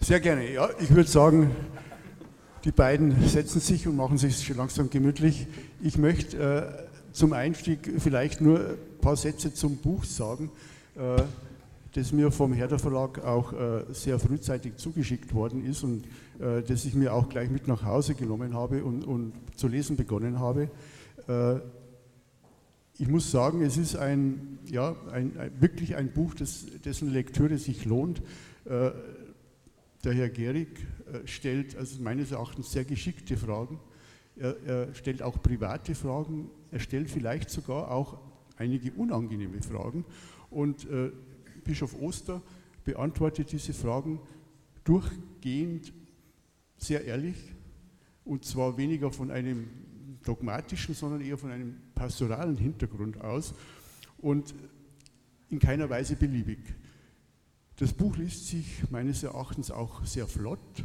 Sehr gerne. Ja, ich würde sagen, die beiden setzen sich und machen sich schon langsam gemütlich. Ich möchte äh, zum Einstieg vielleicht nur ein paar Sätze zum Buch sagen, äh, das mir vom Herder Verlag auch äh, sehr frühzeitig zugeschickt worden ist und äh, das ich mir auch gleich mit nach Hause genommen habe und, und zu lesen begonnen habe. Äh, ich muss sagen, es ist ein, ja, ein, ein wirklich ein Buch, das, dessen Lektüre sich lohnt. Äh, der Herr Gehrig äh, stellt also meines Erachtens sehr geschickte Fragen. Er, er, stellt auch private Fragen. Er stellt vielleicht sogar auch einige unangenehme Fragen. Und äh, Bischof Oster beantwortet diese Fragen durchgehend sehr ehrlich und zwar weniger von einem dogmatischen, sondern eher von einem pastoralen Hintergrund aus und in keiner Weise beliebig. Das Buch liest sich meines Erachtens auch sehr flott,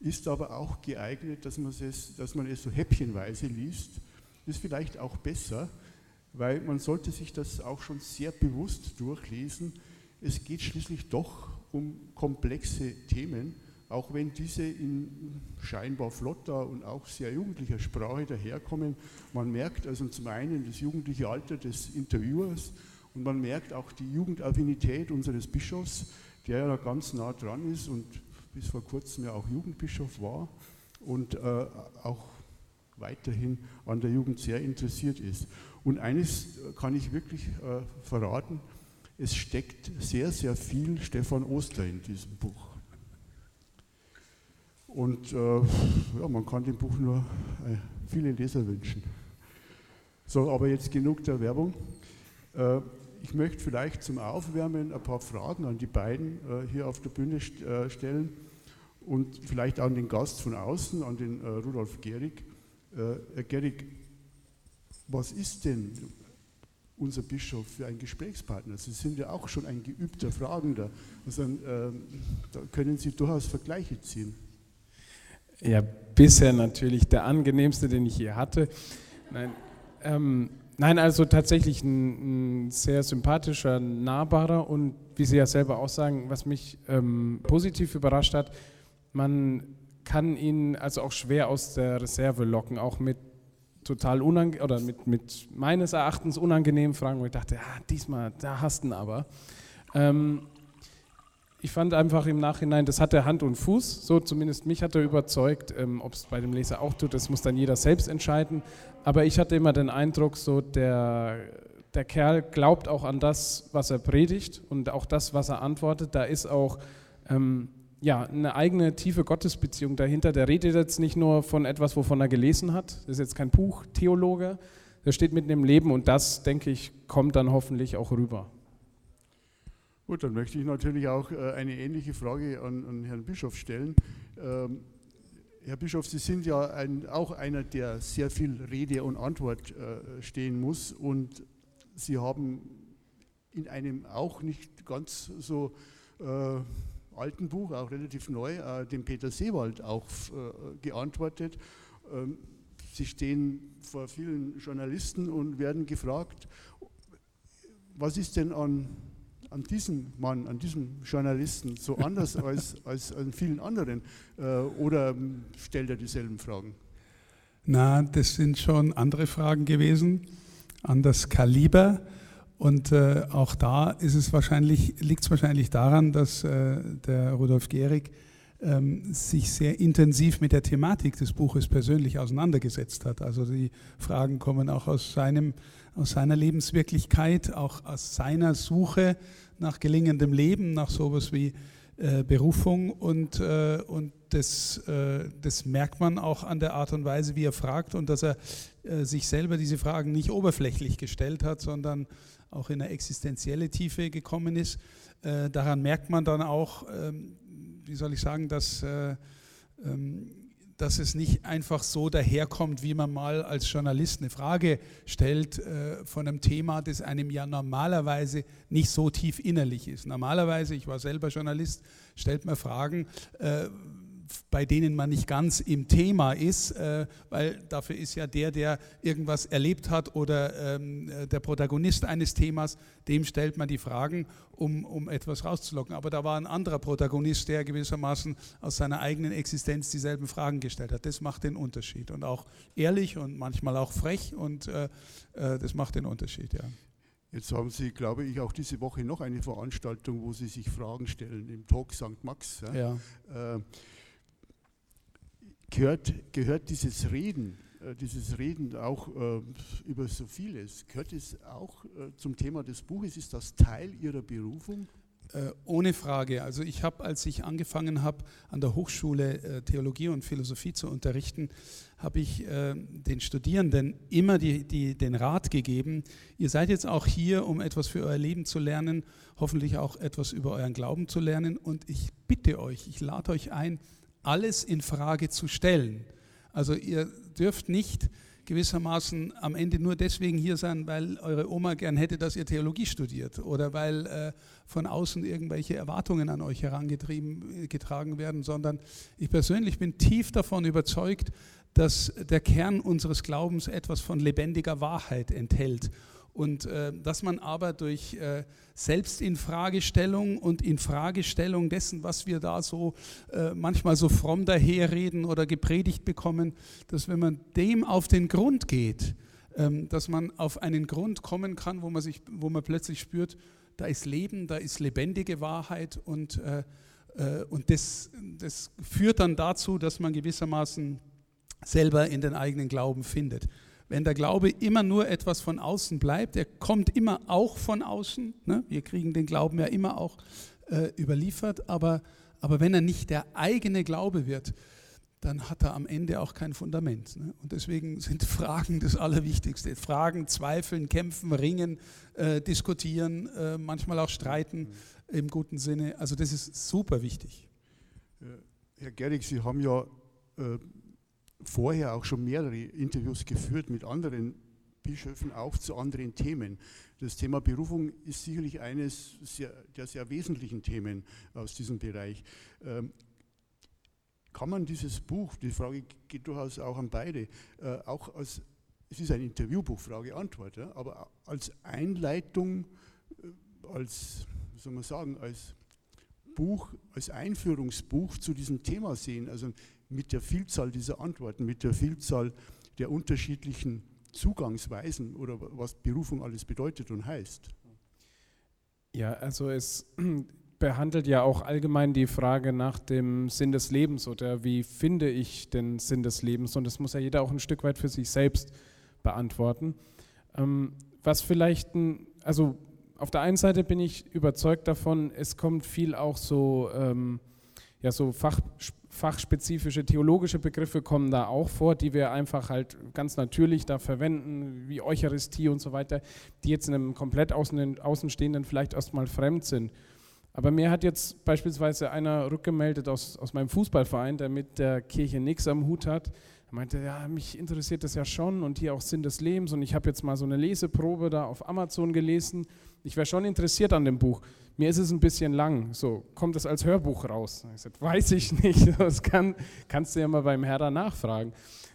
ist aber auch geeignet, dass man es, dass man es so häppchenweise liest. Ist vielleicht auch besser, weil man sollte sich das auch schon sehr bewusst durchlesen. Es geht schließlich doch um komplexe Themen, auch wenn diese in scheinbar flotter und auch sehr jugendlicher Sprache daherkommen. Man merkt also zum einen das jugendliche Alter des Interviewers, und man merkt auch die Jugendaffinität unseres Bischofs, der ja ganz nah dran ist und bis vor kurzem ja auch Jugendbischof war und äh, auch weiterhin an der Jugend sehr interessiert ist. Und eines kann ich wirklich äh, verraten, es steckt sehr, sehr viel Stefan Oster in diesem Buch. Und äh, ja, man kann dem Buch nur äh, viele Leser wünschen. So, aber jetzt genug der Werbung. Ich möchte vielleicht zum Aufwärmen ein paar Fragen an die beiden äh, hier auf der Bühne äh, stellen und vielleicht an den Gast von außen, an den äh, Rudolf Gehrig. Herr Gehrig, was ist denn unser Bischof für ein Gesprächspartner? Sie sind ja auch schon ein geübter Fragender. Also, ähm, da können Sie durchaus Vergleiche ziehen. Ja, bisher natürlich der angenehmste, den ich je hatte. Nein, ähm, Nein, also tatsächlich ein, ein, sehr sympathischer, nahbarer und wie Sie ja selber auch sagen, was mich ähm, positiv überrascht hat, man kann ihn also auch schwer aus der Reserve locken, auch mit total unangenehm oder mit, mit meines Erachtens unangenehmen Fragen, wo ich dachte, ja, diesmal, da hast du ihn aber. Ähm, ich fand einfach im Nachhinein, das hatte Hand und Fuß, so zumindest mich hat er überzeugt. Ähm, Ob es bei dem Leser auch tut, das muss dann jeder selbst entscheiden. Aber ich hatte immer den Eindruck, so der, der Kerl glaubt auch an das, was er predigt und auch das, was er antwortet. Da ist auch ähm, ja, eine eigene tiefe Gottesbeziehung dahinter. Der redet jetzt nicht nur von etwas, wovon er gelesen hat. Das ist jetzt kein Buchtheologe. Der steht mitten im Leben und das, denke ich, kommt dann hoffentlich auch rüber. Gut, dann möchte ich natürlich auch äh, eine ähnliche Frage an, an Herrn Bischof stellen. Ähm, Herr Bischof, Sie sind ja ein, auch einer, der sehr viel Rede und Antwort äh, stehen muss und Sie haben in einem auch nicht ganz so äh, alten Buch, auch relativ neu, äh, dem Peter Seewald auch äh, geantwortet. Ähm, Sie stehen vor vielen Journalisten und werden gefragt, was ist denn an an diesem Mann, an diesem Journalisten so anders als, als an vielen anderen? Äh, oder stellt er dieselben Fragen? Na, das sind schon andere Fragen gewesen, an das Kaliber. Und äh, auch da ist es wahrscheinlich, liegt es wahrscheinlich daran, dass äh, der Rudolf Gehrig sich sehr intensiv mit der Thematik des Buches persönlich auseinandergesetzt hat. Also die Fragen kommen auch aus, seinem, aus seiner Lebenswirklichkeit, auch aus seiner Suche nach gelingendem Leben, nach sowas wie äh, Berufung und, äh, und das, äh, das merkt man auch an der Art und Weise, wie er fragt und dass er äh, sich selber diese Fragen nicht oberflächlich gestellt hat, sondern auch in eine existenzielle Tiefe gekommen ist. Äh, daran merkt man dann auch, ähm, wie soll ich sagen, dass äh, ähm, dass es nicht einfach so daherkommt, wie man mal als Journalist eine Frage stellt äh, von einem Thema, das einem ja normalerweise nicht so tief innerlich ist. Normalerweise, ich war selber Journalist, stellt man Fragen, äh, bei denen man nicht ganz im Thema ist, äh, weil dafür ist ja der, der irgendwas erlebt hat oder ähm, äh, der Protagonist eines Themas, dem stellt man die Fragen, um, um etwas rauszulocken. Aber da war ein anderer Protagonist, der gewissermaßen aus seiner eigenen Existenz dieselben Fragen gestellt hat. Das macht den Unterschied und auch ehrlich und manchmal auch frech und äh, äh das macht den Unterschied, ja. Jetzt haben Sie, glaube ich, auch diese Woche noch eine Veranstaltung, wo Sie sich Fragen stellen im Talk St. Max. Ja. ja. Äh, gehört, gehört dieses Reden, äh, dieses Reden auch äh, über so vieles, gehört es auch äh, zum Thema des Buches? Ist das Teil Ihrer Berufung? Ohne Frage. Also ich habe, als ich angefangen habe, an der Hochschule Theologie und Philosophie zu unterrichten, habe ich den Studierenden immer die, die, den Rat gegeben, ihr seid jetzt auch hier, um etwas für euer Leben zu lernen, hoffentlich auch etwas über euren Glauben zu lernen. Und ich bitte euch, ich lade euch ein, alles in Frage zu stellen. Also ihr dürft nicht gewissermaßen am Ende nur deswegen hier sein, weil eure Oma gern hätte, dass ihr Theologie studiert oder weil äh, von außen irgendwelche Erwartungen an euch herangetrieben getragen werden, sondern ich persönlich bin tief davon überzeugt, dass der Kern unseres Glaubens etwas von lebendiger Wahrheit enthält und äh, dass man aber durch äh, Selbstinfragestellung und Infragestellung dessen, was wir da so äh, manchmal so fromm daherreden oder gepredigt bekommen, dass wenn man dem auf den Grund geht, ähm, dass man auf einen Grund kommen kann, wo man, sich, wo man plötzlich spürt, da ist Leben, da ist lebendige Wahrheit und, äh, äh, und das, das führt dann dazu, dass man gewissermaßen selber in den eigenen Glauben findet wenn der Glaube immer nur etwas von außen bleibt, er kommt immer auch von außen, ne? wir kriegen den Glauben ja immer auch äh, überliefert, aber, aber wenn er nicht der eigene Glaube wird, dann hat er am Ende auch kein Fundament. Ne? Und deswegen sind Fragen das Allerwichtigste. Fragen, zweifeln, kämpfen, ringen, äh, diskutieren, äh, manchmal auch streiten im guten Sinne. Also das ist super wichtig. Herr Gerrig, Sie haben ja äh, vorher auch schon mehrere Interviews geführt mit anderen Bischöfen, auch zu anderen Themen. Das Thema Berufung ist sicherlich eines sehr, der sehr wesentlichen Themen aus diesem Bereich. Ähm, kann man dieses Buch, die Frage geht durchaus auch an beide, äh, auch als, es ist ein Interviewbuch, Frage, Antwort, ja, aber als Einleitung, äh, als, wie soll man sagen, als Buch, als Einführungsbuch zu diesem Thema sehen. Also mit der Vielzahl dieser Antworten, mit der Vielzahl der unterschiedlichen Zugangsweisen oder was Berufung alles bedeutet und heißt. Ja, also es behandelt ja auch allgemein die Frage nach dem Sinn des Lebens oder wie finde ich den Sinn des Lebens und das muss ja jeder auch ein Stück weit für sich selbst beantworten. Ähm, was vielleicht, ein, also auf der einen Seite bin ich überzeugt davon, es kommt viel auch so, ähm, ja, so Fach, fachspezifische theologische Begriffe kommen da auch vor, die wir einfach halt ganz natürlich da verwenden, wie Eucharistie und so weiter, die jetzt einem komplett Außenstehenden vielleicht erstmal fremd sind. Aber mir hat jetzt beispielsweise einer rückgemeldet aus, aus meinem Fußballverein, der mit der Kirche nichts am Hut hat. Er meinte, ja, mich interessiert das ja schon und hier auch Sinn des Lebens und ich habe jetzt mal so eine Leseprobe da auf Amazon gelesen. Ich wäre schon interessiert an dem Buch mir ist es ein bisschen lang, so, kommt es als Hörbuch raus? Ich sagte, weiß ich nicht, das kann, kannst du ja mal beim Herr nachfragen.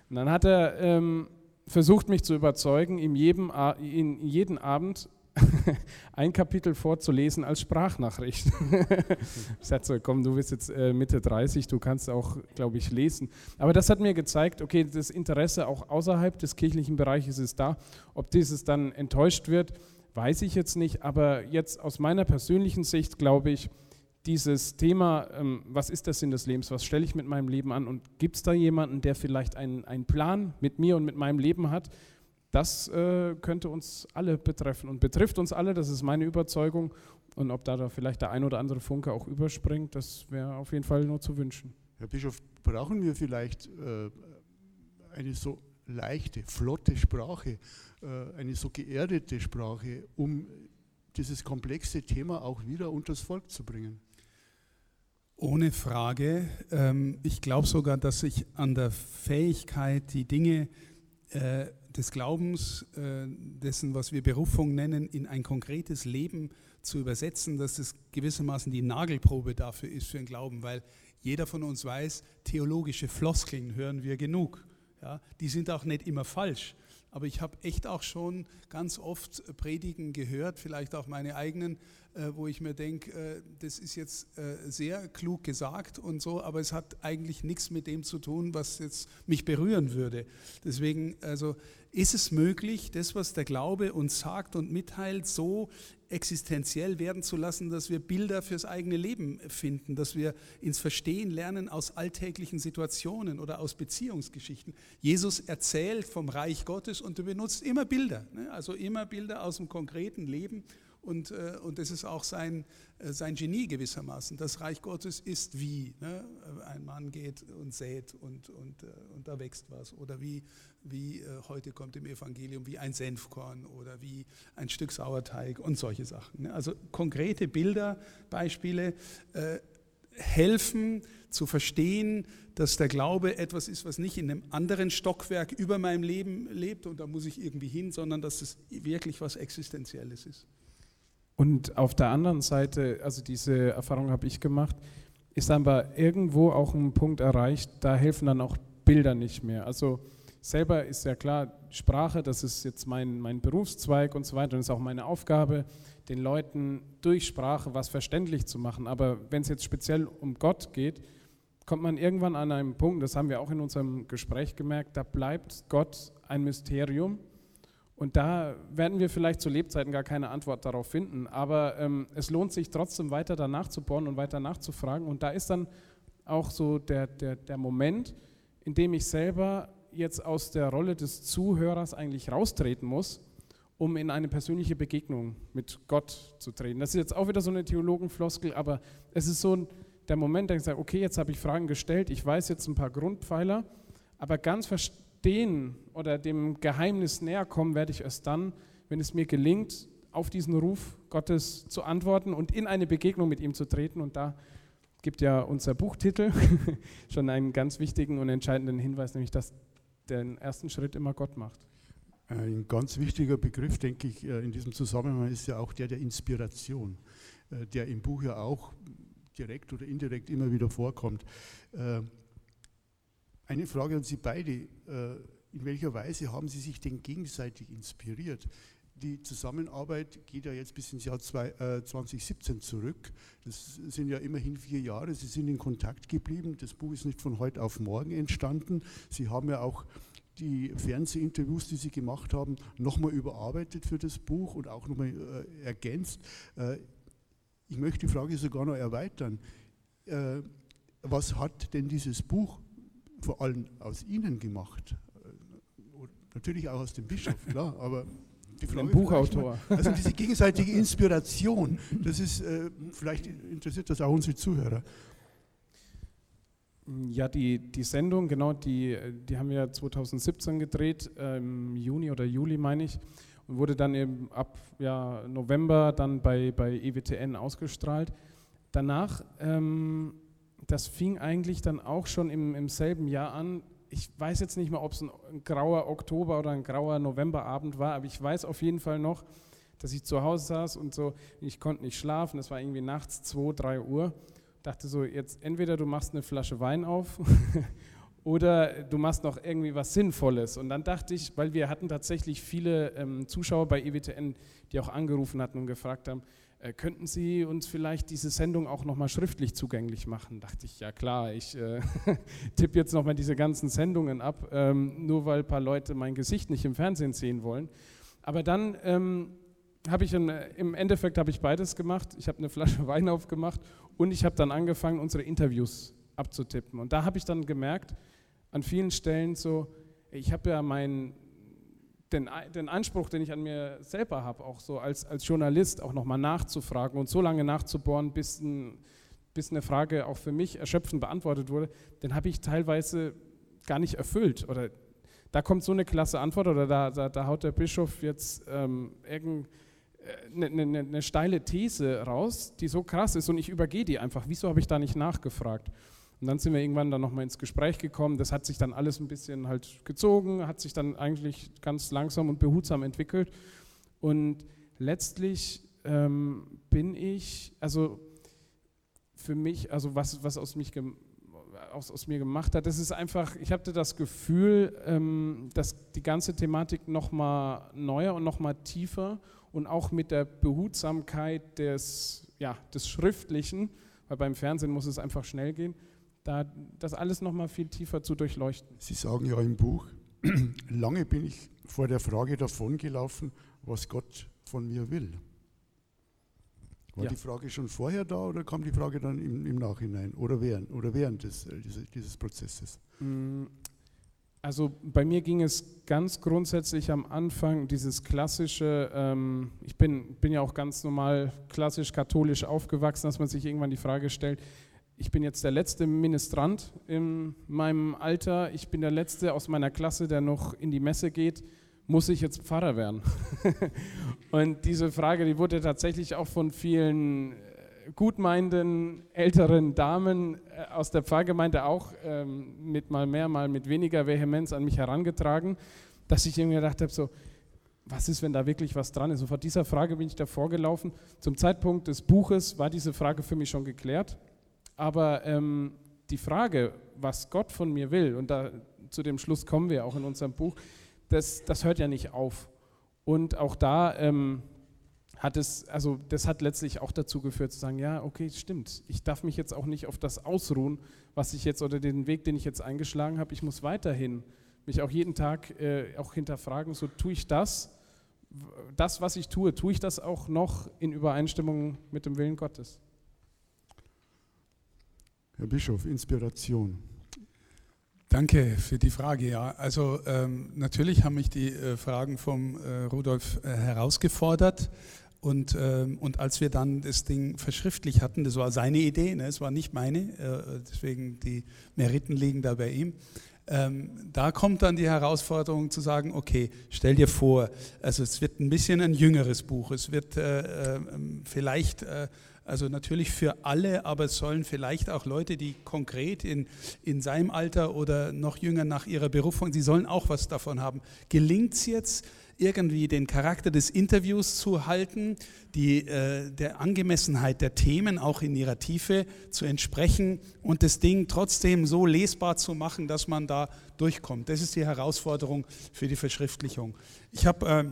Und dann hat er ähm, versucht, mich zu überzeugen, ihm jedem, in jeden Abend ein Kapitel vorzulesen als Sprachnachricht. ich sagte so, komm, du bist jetzt äh, Mitte 30, du kannst auch, glaube ich, lesen. Aber das hat mir gezeigt, okay, das Interesse auch außerhalb des kirchlichen Bereiches ist da. Ob dieses dann enttäuscht wird, weiß ich jetzt nicht, aber jetzt aus meiner persönlichen Sicht glaube ich, dieses Thema, ähm, was ist der Sinn des Lebens, was stelle ich mit meinem Leben an und gibt es da jemanden, der vielleicht einen, einen Plan mit mir und mit meinem Leben hat, das äh, könnte uns alle betreffen und betrifft uns alle, das ist meine Überzeugung. Und ob da, da vielleicht der ein oder andere Funke auch überspringt, das wäre auf jeden Fall nur zu wünschen. Herr Bischof, brauchen wir vielleicht äh, eine so leichte, flotte Sprache, äh, eine so geerdete Sprache, um dieses komplexe Thema auch wieder unters Volk zu bringen? Ohne Frage. Ähm, ich glaube sogar, dass sich an der Fähigkeit, die Dinge äh, des Glaubens, äh, dessen, was wir Berufung nennen, in ein konkretes Leben zu übersetzen, dass es gewissermaßen die Nagelprobe dafür ist für den Glauben, weil jeder von uns weiß, theologische Floskeln hören wir genug. Ja, die sind auch nicht immer falsch, aber ich habe echt auch schon ganz oft Predigen gehört, vielleicht auch meine eigenen, äh, wo ich mir denke, äh, das ist jetzt äh, sehr klug gesagt und so, aber es hat eigentlich nichts mit dem zu tun, was jetzt mich berühren würde. Deswegen, also ist es möglich, das, was der Glaube uns sagt und mitteilt, so existenziell werden zu lassen, dass wir Bilder fürs eigene Leben finden, dass wir ins Verstehen lernen aus alltäglichen Situationen oder aus Beziehungsgeschichten. Jesus erzählt vom Reich Gottes und er benutzt immer Bilder, ne? also immer Bilder aus dem konkreten Leben und, äh, und das ist auch sein, äh, sein Genie gewissermaßen. Das Reich Gottes ist wie. Ne? Ein Mann geht und sät und, und, äh, und da wächst was. Oder wie, wie heute kommt im Evangelium, wie ein Senfkorn oder wie ein Stück Sauerteig und solche Sachen. Ne? Also konkrete Bilder, Beispiele äh, helfen zu verstehen, dass der Glaube etwas ist, was nicht in einem anderen Stockwerk über meinem Leben lebt und da muss ich irgendwie hin, sondern dass es wirklich was Existenzielles ist. Und auf der anderen Seite, also diese Erfahrung habe ich gemacht, ist aber irgendwo auch ein Punkt erreicht, da helfen dann auch Bilder nicht mehr. Also selber ist ja klar, Sprache, das ist jetzt mein, mein Berufszweig und so weiter und ist auch meine Aufgabe, den Leuten durch Sprache was verständlich zu machen. Aber wenn es jetzt speziell um Gott geht, kommt man irgendwann an einen Punkt, das haben wir auch in unserem Gespräch gemerkt, da bleibt Gott ein Mysterium und da werden wir vielleicht zu Lebzeiten gar keine Antwort darauf finden, aber ähm, es lohnt sich trotzdem weiter danach zu bohren und weiter nachzufragen. Und da ist dann auch so der, der, der Moment, in dem ich selber jetzt aus der Rolle des Zuhörers eigentlich raustreten muss, um in eine persönliche Begegnung mit Gott zu treten. Das ist jetzt auch wieder so eine Theologenfloskel, aber es ist so der Moment, der ich sage, okay, jetzt habe ich Fragen gestellt, ich weiß jetzt ein paar Grundpfeiler, aber ganz verstanden, verstehen oder dem Geheimnis näher kommen werde ich erst dann, wenn es mir gelingt, auf diesen Ruf Gottes zu antworten und in eine Begegnung mit ihm zu treten. Und da gibt ja unser Buchtitel schon einen ganz wichtigen und entscheidenden Hinweis, nämlich dass den ersten Schritt immer Gott macht. Ein ganz wichtiger Begriff, denke ich, äh, in diesem Zusammenhang ist ja auch der der Inspiration, äh, der im Buch ja auch direkt oder indirekt immer wieder vorkommt. Eine Frage an Sie beide. Äh, in welcher Weise haben Sie sich denn gegenseitig inspiriert? Die Zusammenarbeit geht ja jetzt bis ins Jahr 2017 äh, zurück. Das sind ja immerhin vier Jahre. Sie sind in Kontakt geblieben. Das Buch ist nicht von heute auf morgen entstanden. Sie haben ja auch die Fernsehinterviews, die Sie gemacht haben, nochmal überarbeitet für das Buch und auch nochmal äh, ergänzt. ich möchte die Frage sogar noch erweitern. was hat denn dieses Buch vor allem aus Ihnen gemacht. Natürlich auch aus dem Bischof, klar, aber die Frage Buchautor. Mal, also diese gegenseitige Inspiration, das ist, äh, vielleicht interessiert das auch unsere Zuhörer. Ja, die, die Sendung, genau, die, die haben wir 2017 gedreht, äh, im Juni oder Juli meine ich, und wurde dann eben ab ja, November dann bei, bei EWTN ausgestrahlt. Danach ähm, das fing eigentlich dann auch schon im, im selben Jahr an. Ich weiß jetzt nicht mehr, ob es ein, grauer Oktober oder ein grauer Novemberabend war, aber ich weiß auf jeden Fall noch, dass ich zu Hause saß und so, ich konnte nicht schlafen, es war irgendwie nachts 2, 3 Uhr. Dachte so, jetzt entweder du machst eine Flasche Wein auf oder du machst noch irgendwie was Sinnvolles. Und dann dachte ich, weil wir hatten tatsächlich viele ähm, Zuschauer bei EWTN, die auch angerufen hatten und gefragt haben, äh, könnten Sie uns vielleicht diese Sendung auch nochmal schriftlich zugänglich machen? Dachte ich, ja klar, ich äh, tippe jetzt nochmal diese ganzen Sendungen ab, ähm, nur weil ein paar Leute mein Gesicht nicht im Fernsehen sehen wollen. Aber dann ähm, habe ich im, im Endeffekt ich beides gemacht. Ich habe eine Flasche Wein aufgemacht und ich habe dann angefangen, unsere Interviews abzutippen. Und da habe ich dann gemerkt, an vielen Stellen so, ich habe ja mein den, den Anspruch, den ich an mir selber habe, auch so als, als Journalist auch nochmal nachzufragen und so lange nachzubohren, bis, ein, bis eine Frage auch für mich erschöpfend beantwortet wurde, den habe ich teilweise gar nicht erfüllt. Oder da kommt so eine klasse Antwort oder da, da, da haut der Bischof jetzt ähm, irgendeine eine, eine, eine steile These raus, die so krass ist und ich übergehe die einfach. Wieso habe ich da nicht nachgefragt? Und dann sind wir irgendwann dann nochmal ins Gespräch gekommen. Das hat sich dann alles ein bisschen halt gezogen, hat sich dann eigentlich ganz langsam und behutsam entwickelt. Und letztlich ähm, bin ich, also für mich, also was, was aus, mich aus, aus mir gemacht hat, das ist einfach, ich hatte das Gefühl, ähm, dass die ganze Thematik nochmal neuer und nochmal tiefer und auch mit der Behutsamkeit des, ja, des Schriftlichen, weil beim Fernsehen muss es einfach schnell gehen, da das alles nochmal viel tiefer zu durchleuchten. Sie sagen ja im Buch, lange bin ich vor der Frage davongelaufen, was Gott von mir will. War ja. die Frage schon vorher da oder kam die Frage dann im, im Nachhinein oder während, oder während des, äh, dieses, dieses Prozesses? Mm, also bei mir ging es ganz grundsätzlich am Anfang dieses klassische, ähm, ich bin, bin ja auch ganz normal klassisch katholisch aufgewachsen, dass man sich irgendwann die Frage stellt, ich bin jetzt der letzte Ministrant in meinem Alter, ich bin der letzte aus meiner Klasse, der noch in die Messe geht, muss ich jetzt Pfarrer werden? und diese Frage, die wurde tatsächlich auch von vielen äh, gutmeinenden älteren Damen äh, aus der Pfarrgemeinde auch ähm, mit mal mehr, mal mit weniger Vehemenz an mich herangetragen, dass ich irgendwie gedacht habe, so, was ist, wenn da wirklich was dran ist? Und vor dieser Frage bin ich davor gelaufen. Zum Zeitpunkt des Buches war diese Frage für mich schon geklärt. Aber ähm, die Frage, was Gott von mir will, und da, zu dem Schluss kommen wir auch in unserem Buch, das, das hört ja nicht auf. Und auch da ähm, hat es, also das hat letztlich auch dazu geführt zu sagen, ja, okay, stimmt. Ich darf mich jetzt auch nicht auf das ausruhen, was ich jetzt oder den Weg, den ich jetzt eingeschlagen habe. Ich muss weiterhin mich auch jeden Tag äh, auch hinterfragen, so tue ich das, das, was ich tue, tue ich das auch noch in Übereinstimmung mit dem Willen Gottes? Herr Bischof, Inspiration. Danke für die Frage. Ja, also ähm, natürlich haben mich die äh, Fragen vom äh, Rudolf äh, herausgefordert. Und, ähm, und als wir dann das Ding verschriftlich hatten, das war seine Idee, ne, es war nicht meine, äh, deswegen die Meriten liegen da bei ihm. Ähm, da kommt dann die Herausforderung zu sagen, okay, stell dir vor, also es wird ein bisschen ein jüngeres Buch, es wird äh, ähm, vielleicht äh, also natürlich für alle, aber es sollen vielleicht auch Leute, die konkret in, in seinem Alter oder noch jünger nach ihrer Berufung, sie sollen auch was davon haben. Gelingt es jetzt, irgendwie den Charakter des Interviews zu halten, die, äh, der Angemessenheit der Themen auch in ihrer Tiefe zu entsprechen und das Ding trotzdem so lesbar zu machen, dass man da durchkommt. Das ist die Herausforderung für die Verschriftlichung. Ich habe, äh,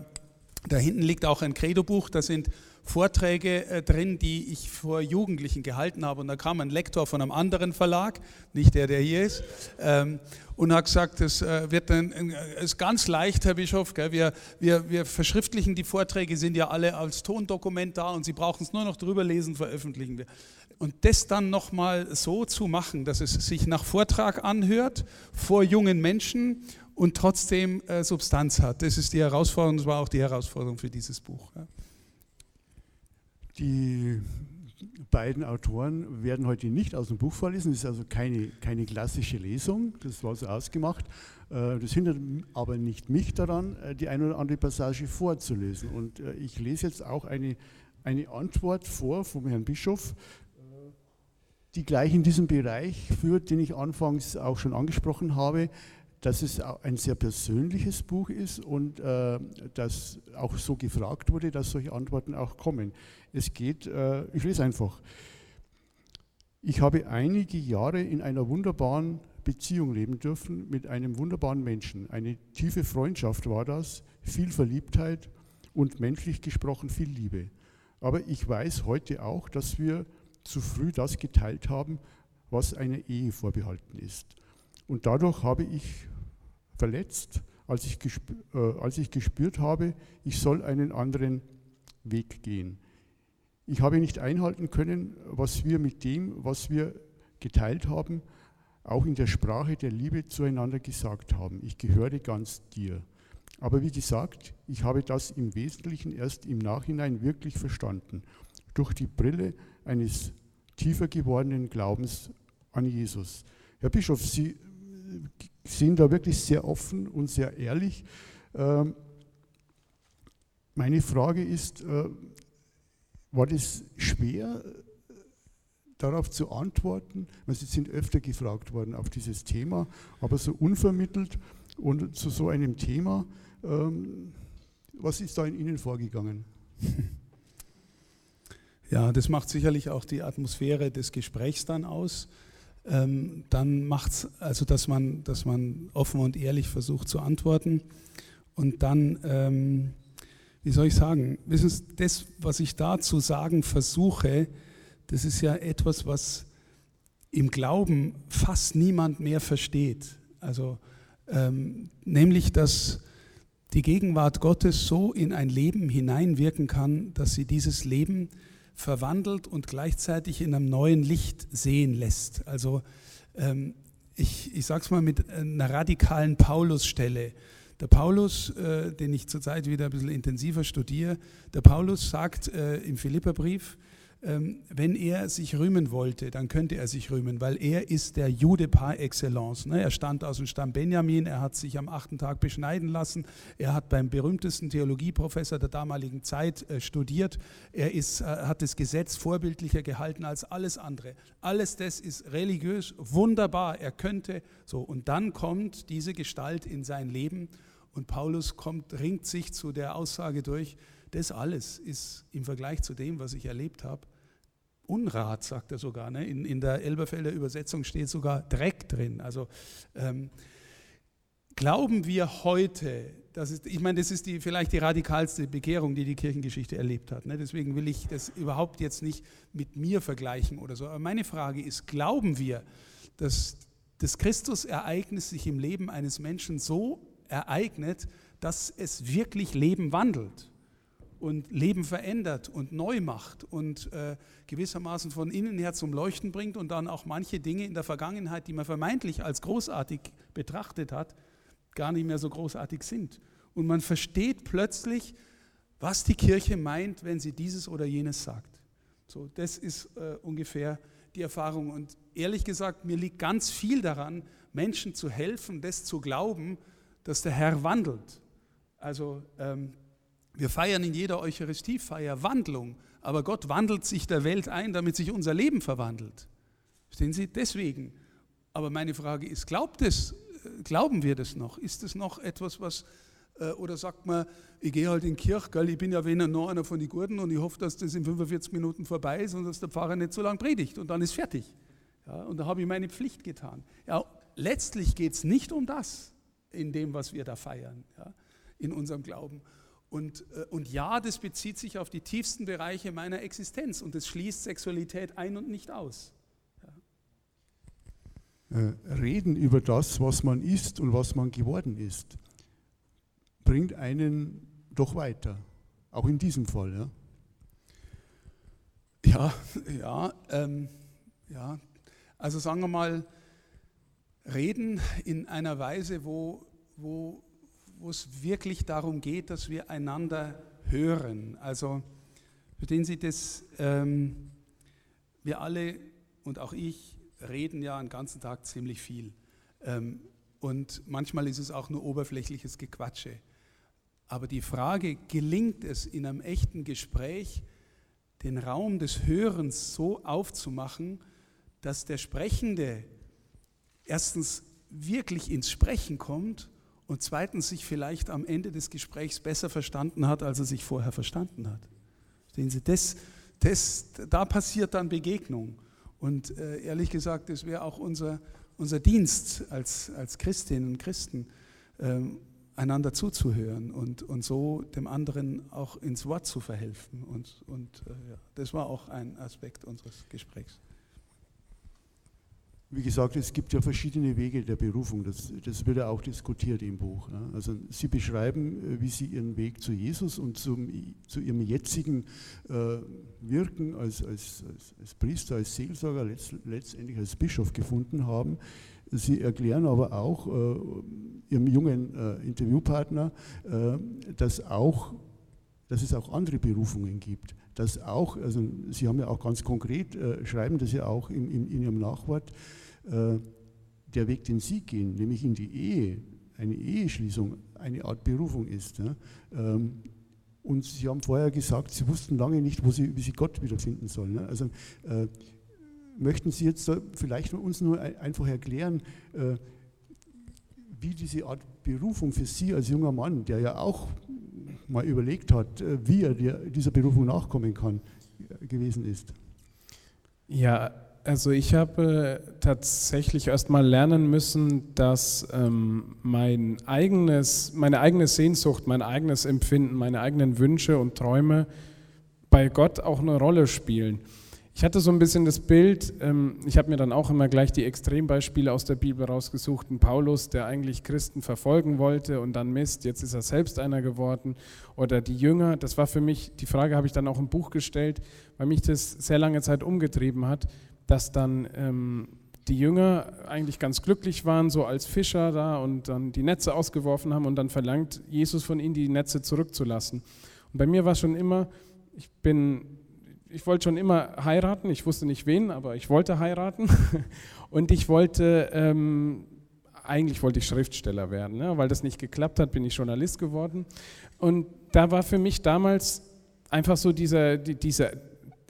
da hinten liegt auch ein Credo-Buch, da sind Vorträge äh, drin, die ich vor Jugendlichen gehalten habe. Und da kam ein Lektor von einem anderen Verlag, nicht der, der hier ist, ähm, und hat gesagt, es äh, wird äh, ist ganz leicht, Herr Bischof, wir, wir, wir verschriftlichen die Vorträge, sind ja alle als Tondokument da und Sie brauchen es nur noch drüber lesen, veröffentlichen wir. Und das dann nochmal so zu machen, dass es sich nach Vortrag anhört, vor jungen Menschen und trotzdem äh, Substanz hat. Das ist die Herausforderung, das war auch die Herausforderung für dieses Buch. Ja. Die beiden Autoren werden heute nicht aus dem Buch vorlesen, das ist also keine, keine klassische Lesung, das war so ausgemacht. Äh, das hindert aber nicht mich daran, äh, die eine oder andere Passage vorzulesen. Und äh, ich lese jetzt auch eine, eine Antwort vor vom Herrn Bischof, die gleich in diesem Bereich führt, den ich anfangs auch schon angesprochen habe dass es ein sehr persönliches Buch ist und äh, dass auch so gefragt wurde, dass solche Antworten auch kommen. Es geht, äh, ich lese einfach. Ich habe einige Jahre in einer wunderbaren Beziehung leben dürfen mit einem wunderbaren Menschen. Eine tiefe Freundschaft war das, viel Verliebtheit und menschlich gesprochen viel Liebe. Aber ich weiß heute auch, dass wir zu früh das geteilt haben, was einer Ehe vorbehalten ist. Und dadurch habe ich verletzt, als ich, äh, als ich gespürt habe, ich soll einen anderen Weg gehen. Ich habe nicht einhalten können, was wir mit dem, was wir geteilt haben, auch in der Sprache der Liebe zueinander gesagt haben. Ich gehöre ganz dir. Aber wie gesagt, ich habe das im Wesentlichen erst im Nachhinein wirklich verstanden, durch die Brille eines tiefer gewordenen Glaubens an Jesus. Herr Bischof, Sie sind da wirklich sehr offen und sehr ehrlich. Ähm, meine Frage ist, äh, war das schwer, darauf zu antworten. Sie sind öfter gefragt worden auf dieses Thema, aber so unvermittelt und zu so einem Thema, ähm, was ist da in Ihnen vorgegangen? Ja, das macht sicherlich auch die Atmosphäre des Gesprächs dann aus. Ähm, dann macht es, also dass man, dass man offen und ehrlich versucht zu antworten. Und dann, ähm, wie soll ich sagen, wissen Sie, das, was ich da zu sagen versuche, das ist ja etwas, was im Glauben fast niemand mehr versteht. Also, ähm, nämlich, dass die Gegenwart Gottes so in ein Leben hineinwirken kann, dass sie dieses Leben verwandelt und gleichzeitig in einem neuen Licht sehen lässt. Also ähm, ich, ich sage es mal mit einer radikalen Paulusstelle. Der Paulus, äh, den ich zurzeit wieder ein bisschen intensiver studiere, der Paulus sagt äh, im Philipperbrief, wenn er sich rühmen wollte, dann könnte er sich rühmen, weil er ist der Jude par excellence. Ne? Er stammt aus dem Stamm Benjamin, er hat sich am achten Tag beschneiden lassen, er hat beim berühmtesten Theologieprofessor der damaligen Zeit äh, studiert, er ist, äh, hat das Gesetz vorbildlicher gehalten als alles andere. Alles das ist religiös wunderbar, er könnte so. Und dann kommt diese Gestalt in sein Leben und Paulus kommt, ringt sich zu der Aussage durch, das alles ist im Vergleich zu dem, was ich erlebt habe, Unrat, sagt er sogar. Ne? In, in der Elberfelder Übersetzung steht sogar Dreck drin. Also ähm, glauben wir heute, das ist, ich meine, das ist die, vielleicht die radikalste Bekehrung, die die Kirchengeschichte erlebt hat. Ne? Deswegen will ich das überhaupt jetzt nicht mit mir vergleichen oder so. Aber meine Frage ist, glauben wir, dass das Christusereignis sich im Leben eines Menschen so ereignet, dass es wirklich Leben wandelt? Und Leben verändert und neu macht und äh, gewissermaßen von innen her zum Leuchten bringt und dann auch manche Dinge in der Vergangenheit, die man vermeintlich als großartig betrachtet hat, gar nicht mehr so großartig sind. Und man versteht plötzlich, was die Kirche meint, wenn sie dieses oder jenes sagt. So, das ist äh, ungefähr die Erfahrung. Und ehrlich gesagt, mir liegt ganz viel daran, Menschen zu helfen, das zu glauben, dass der Herr wandelt. Also ähm, wir feiern in jeder Eucharistiefeier Wandlung, aber Gott wandelt sich der Welt ein, damit sich unser Leben verwandelt. Verstehen Sie? Deswegen. Aber meine Frage ist, glaubt es, äh, glauben wir das noch? Ist es noch etwas, was, äh, oder sagt man, ich gehe halt in die Kirche, gell, ich bin ja wenn noch einer von den Gurten und ich hoffe, dass das in 45 Minuten vorbei ist und dass der Pfarrer nicht so lange predigt und dann ist fertig. Ja, und da habe ich meine Pflicht getan. Ja, letztlich geht es nicht um das in dem, was wir da feiern, ja, in unserem Glauben. Und, äh, und ja, das bezieht sich auf die tiefsten Bereiche meiner Existenz und es schließt Sexualität ein und nicht aus. Ja. Äh, reden über das, was man ist und was man geworden ist, bringt einen doch weiter. Auch in diesem Fall. Ja, ja, ja, ähm, ja. Also sagen wir mal, reden in einer Weise, wo, wo wo es wirklich darum geht, dass wir einander hören. Also verstehen Sie das? Ähm, wir alle und auch ich reden ja den ganzen Tag ziemlich viel. Ähm, und manchmal ist es auch nur oberflächliches Gequatsche. Aber die Frage, gelingt es in einem echten Gespräch, den Raum des Hörens so aufzumachen, dass der Sprechende erstens wirklich ins Sprechen kommt und zweitens sich vielleicht am Ende des Gesprächs besser verstanden hat, als er sich vorher verstanden hat. Sehen Sie, das, das, da passiert dann Begegnung. Und äh, ehrlich gesagt, das wäre auch unser, unser Dienst als, als Christinnen und Christen, äh, einander zuzuhören und, und so dem anderen auch ins Wort zu verhelfen. Und, und äh, ja, das war auch ein Aspekt unseres Gesprächs. Wie gesagt, es gibt ja verschiedene Wege der Berufung. Das, das wird ja auch diskutiert im Buch. Ne? Also Sie beschreiben, äh, wie Sie Ihren Weg zu Jesus und zum, zu Ihrem jetzigen äh, Wirken als, als, als, als, Priester, als Seelsorger, letzt, letztendlich als Bischof gefunden haben. Sie erklären aber auch äh, Ihrem jungen äh, Interviewpartner, äh, dass, auch, dass es auch andere Berufungen gibt dass auch, also Sie haben ja auch ganz konkret, äh, schreiben das ja auch in, in, in Ihrem Nachwort, äh, der Weg, den Sie gehen, nämlich in die Ehe, eine Eheschließung, eine Art Berufung ist. Ja? Ähm, und Sie haben vorher gesagt, Sie wussten lange nicht, wo Sie, wie Sie Gott wiederfinden sollen. Ne? Also, äh, möchten Sie jetzt vielleicht uns nur einfach erklären, äh, wie diese Art Berufung für Sie als junger Mann, der ja auch mal überlegt hat, äh, wie er dieser Berufung nachkommen kann, gewesen ist? Ja, also ich habe tatsächlich erst mal lernen müssen, dass ähm, mein eigenes, meine eigene Sehnsucht, mein eigenes Empfinden, meine eigenen Wünsche und Träume bei Gott auch eine Rolle spielen. Ich hatte so ein bisschen das Bild, ähm, ich habe mir dann auch immer gleich die Extrembeispiele aus der Bibel rausgesucht. Ein Paulus, der eigentlich Christen verfolgen wollte und dann Mist, jetzt ist er selbst einer geworden. Oder die Jünger, das war für mich, die Frage habe ich dann auch im Buch gestellt, weil mich das sehr lange Zeit umgetrieben hat, dass dann ähm, die Jünger eigentlich ganz glücklich waren, so als Fischer da und dann die Netze ausgeworfen haben und dann verlangt Jesus von ihnen, die Netze zurückzulassen. Und bei mir war schon immer, ich bin ich wollte schon immer heiraten, ich wusste nicht wen, aber ich wollte heiraten und ich wollte, ähm, eigentlich wollte ich Schriftsteller werden, ne? weil das nicht geklappt hat, bin ich Journalist geworden und da war für mich damals einfach so dieser, dieser,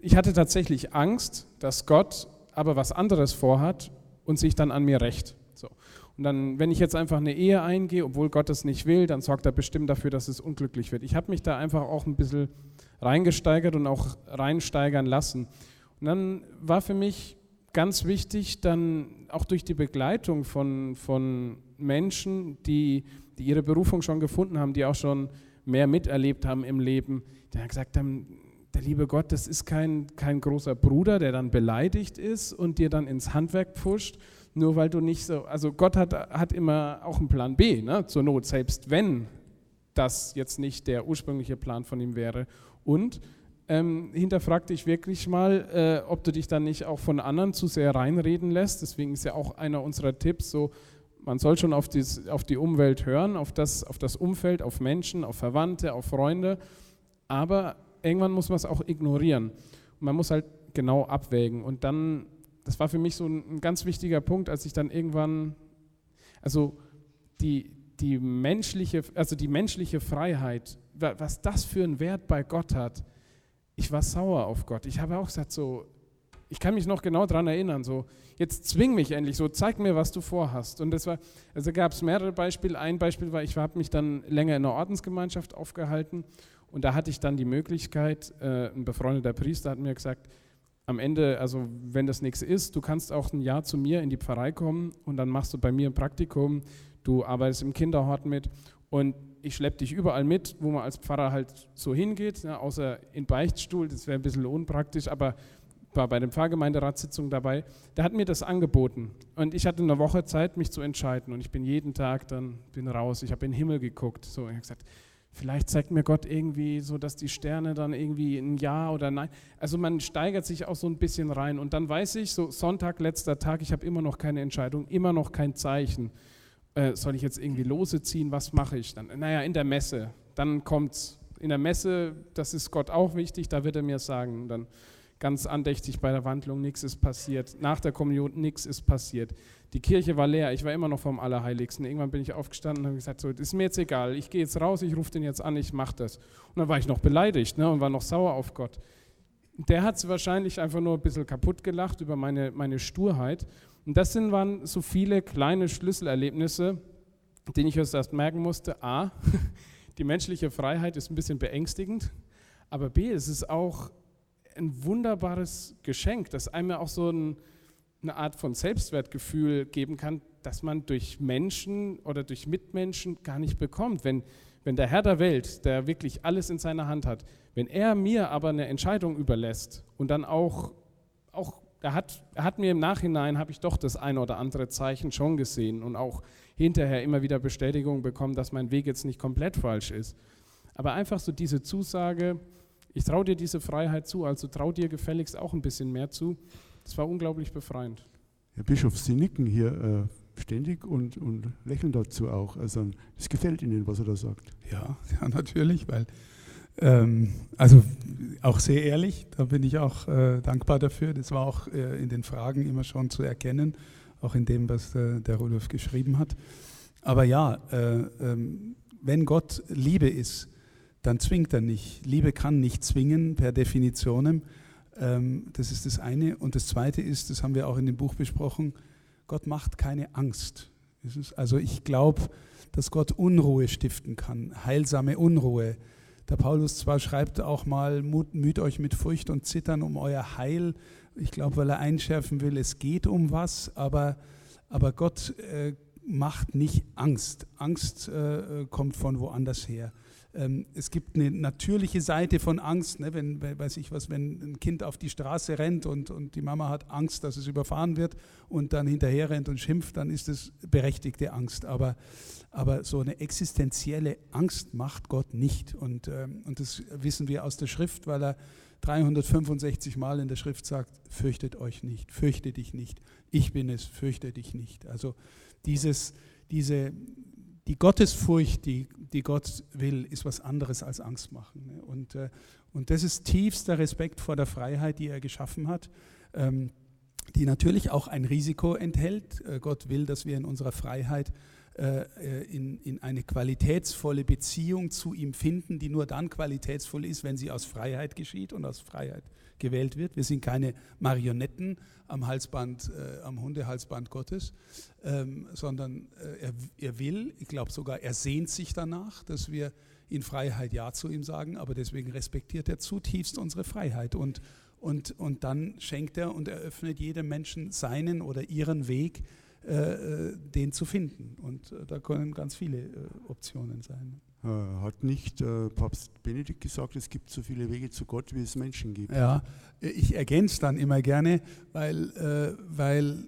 ich hatte tatsächlich Angst, dass Gott aber was anderes vorhat und sich dann an mir rächt. So. Und dann, wenn ich jetzt einfach eine Ehe eingehe, obwohl Gott es nicht will, dann sorgt er bestimmt dafür, dass es unglücklich wird. Ich habe mich da einfach auch ein bisschen reingesteigert und auch reinsteigern lassen. Und dann war für mich ganz wichtig, dann auch durch die Begleitung von, von Menschen, die, die ihre Berufung schon gefunden haben, die auch schon mehr miterlebt haben im Leben, die dann gesagt haben, der liebe Gott, das ist kein, kein großer Bruder, der dann beleidigt ist und dir dann ins Handwerk pfuscht, nur weil du nicht so, also Gott hat, hat immer auch einen Plan B, ne, zur Not, selbst wenn das jetzt nicht der ursprüngliche Plan von ihm wäre. Und ähm, hinterfrag dich wirklich mal, äh, ob du dich dann nicht auch von anderen zu sehr reinreden lässt. Deswegen ist ja auch einer unserer Tipps so, man soll schon auf, dies, auf die Umwelt hören, auf das, auf das Umfeld, auf Menschen, auf Verwandte, auf Freunde, aber irgendwann muss man es auch ignorieren. Und man muss halt genau abwägen. Und dann, das war für mich so ein, ein ganz wichtiger Punkt, als ich dann irgendwann, also die, die menschliche, also die menschliche Freiheit, was das für einen Wert bei Gott hat. Ich war sauer auf Gott. Ich habe auch gesagt, so, ich kann mich noch genau daran erinnern, so, jetzt zwing mich endlich, so, zeig mir, was du vorhast. Und das war, also gab es mehrere Beispiele. Ein Beispiel war, ich habe mich dann länger in einer Ordensgemeinschaft aufgehalten und da hatte ich dann die Möglichkeit, äh, ein befreundeter Priester hat mir gesagt, am Ende, also wenn das nichts ist, du kannst auch ein Jahr zu mir in die Pfarrei kommen und dann machst du bei mir ein Praktikum, du arbeitest im Kinderhort mit und ich schleppe dich überall mit, wo man als Pfarrer halt so hingeht, ne, außer in Beichtstuhl, das wäre ein bisschen unpraktisch, aber war bei den Pfarrgemeinderatssitzungen dabei, der hat mir das angeboten und ich hatte eine Woche Zeit, mich zu entscheiden und ich bin jeden Tag dann bin raus, ich habe in den Himmel geguckt, so, ich habe gesagt, vielleicht zeigt mir Gott irgendwie so, dass die Sterne dann irgendwie ein Ja oder Nein, also man steigert sich auch so ein bisschen rein. Und dann weiß ich, so Sonntag, letzter Tag, ich habe immer noch keine Entscheidung, immer noch kein Zeichen. Äh, soll ich jetzt irgendwie Lose ziehen, was mache ich dann? Naja, in der Messe, dann kommt's. In der Messe, das ist Gott auch wichtig, da wird er mir sagen, dann ganz andächtig bei der Wandlung, nichts ist passiert. Nach der Kommunion, nichts ist passiert. Die Kirche war leer, ich war immer noch vom Allerheiligsten. Irgendwann bin ich aufgestanden und habe gesagt, so, das ist mir jetzt egal, ich gehe jetzt raus, ich rufe den jetzt an, ich mache das. Und dann war ich noch beleidigt ne, und war noch sauer auf Gott. Der hat es wahrscheinlich einfach nur ein bisschen kaputt gelacht über meine, meine Sturheit. Und das sind, waren so viele kleine Schlüsselerlebnisse, denen ich erst merken musste, a, die menschliche Freiheit ist ein bisschen beängstigend, aber b, es ist auch ein wunderbares Geschenk, das einem ja auch so ein, eine Art von Selbstwertgefühl geben kann, das man durch Menschen oder durch Mitmenschen gar nicht bekommt. Wenn, wenn der Herr der Welt, der wirklich alles in seiner Hand hat, wenn er mir aber eine Entscheidung überlässt und dann auch, auch er hat, er hat mir im Nachhinein, habe ich doch das eine oder andere Zeichen schon gesehen und auch hinterher immer wieder Bestätigung bekommen, dass mein Weg jetzt nicht komplett falsch ist. Aber einfach so diese Zusage, ich traue dir diese Freiheit zu, also trau dir gefälligst auch ein bisschen mehr zu, das war unglaublich befreiend. Herr Bischof, Sie nicken hier äh, ständig und, und lächeln dazu auch. Also es gefällt Ihnen, was er da sagt. Ja, ja natürlich, weil ähm, also auch sehr ehrlich, da bin ich auch äh, dankbar dafür. Das war auch äh, in den Fragen immer schon zu erkennen, auch in dem, was äh, der Rudolf geschrieben hat. Aber ja, äh, ähm, wenn Gott Liebe ist, dann zwingt er nicht. Liebe kann nicht zwingen per Definitionem. Ähm, das ist das eine. Und das zweite ist, das haben wir auch in dem Buch besprochen, Gott macht keine Angst. Also ich glaube, dass Gott Unruhe stiften kann, heilsame Unruhe. Der Paulus zwar schreibt auch mal, müht euch mit Furcht und Zittern um euer Heil. Ich glaube, weil er einschärfen will, es geht um was, aber, aber Gott äh, macht nicht Angst. Angst äh, kommt von woanders her. Ähm, es gibt eine natürliche Seite von Angst, ne? wenn, weiß ich was, wenn ein Kind auf die Straße rennt und, und die Mama hat Angst, dass es überfahren wird und dann hinterher rennt und schimpft, dann ist es berechtigte Angst. Aber, aber so eine existenzielle Angst macht Gott nicht. Und, ähm, und das wissen wir aus der Schrift, weil er 365 Mal in der Schrift sagt, fürchtet euch nicht, fürchte dich nicht, ich bin es, fürchte dich nicht. Also dieses, diese, die Gottesfurcht, die, die Gott will, ist was anderes als Angst machen. Ne? Und, äh, und das ist tiefster Respekt vor der Freiheit, die er geschaffen hat, ähm, die natürlich auch ein Risiko enthält. Äh, Gott will, dass wir in unserer Freiheit in, in eine qualitätsvolle Beziehung zu ihm finden, die nur dann qualitätsvoll ist, wenn sie aus Freiheit geschieht und aus Freiheit gewählt wird. Wir sind keine Marionetten am Halsband, äh, am Hundehalsband Gottes, ähm, sondern äh, er, er will, ich glaube sogar, er sehnt sich danach, dass wir in Freiheit Ja zu ihm sagen, aber deswegen respektiert er zutiefst unsere Freiheit und, und, und dann schenkt er und eröffnet jedem Menschen seinen oder ihren Weg, äh, äh den zu finden. Und äh, da können ganz viele äh, Optionen sein. Äh, hat nicht äh, Papst Benedikt gesagt, es gibt so viele Wege zu Gott, wie es Menschen gibt. Ja, ich ergänze dann immer gerne, weil, äh, weil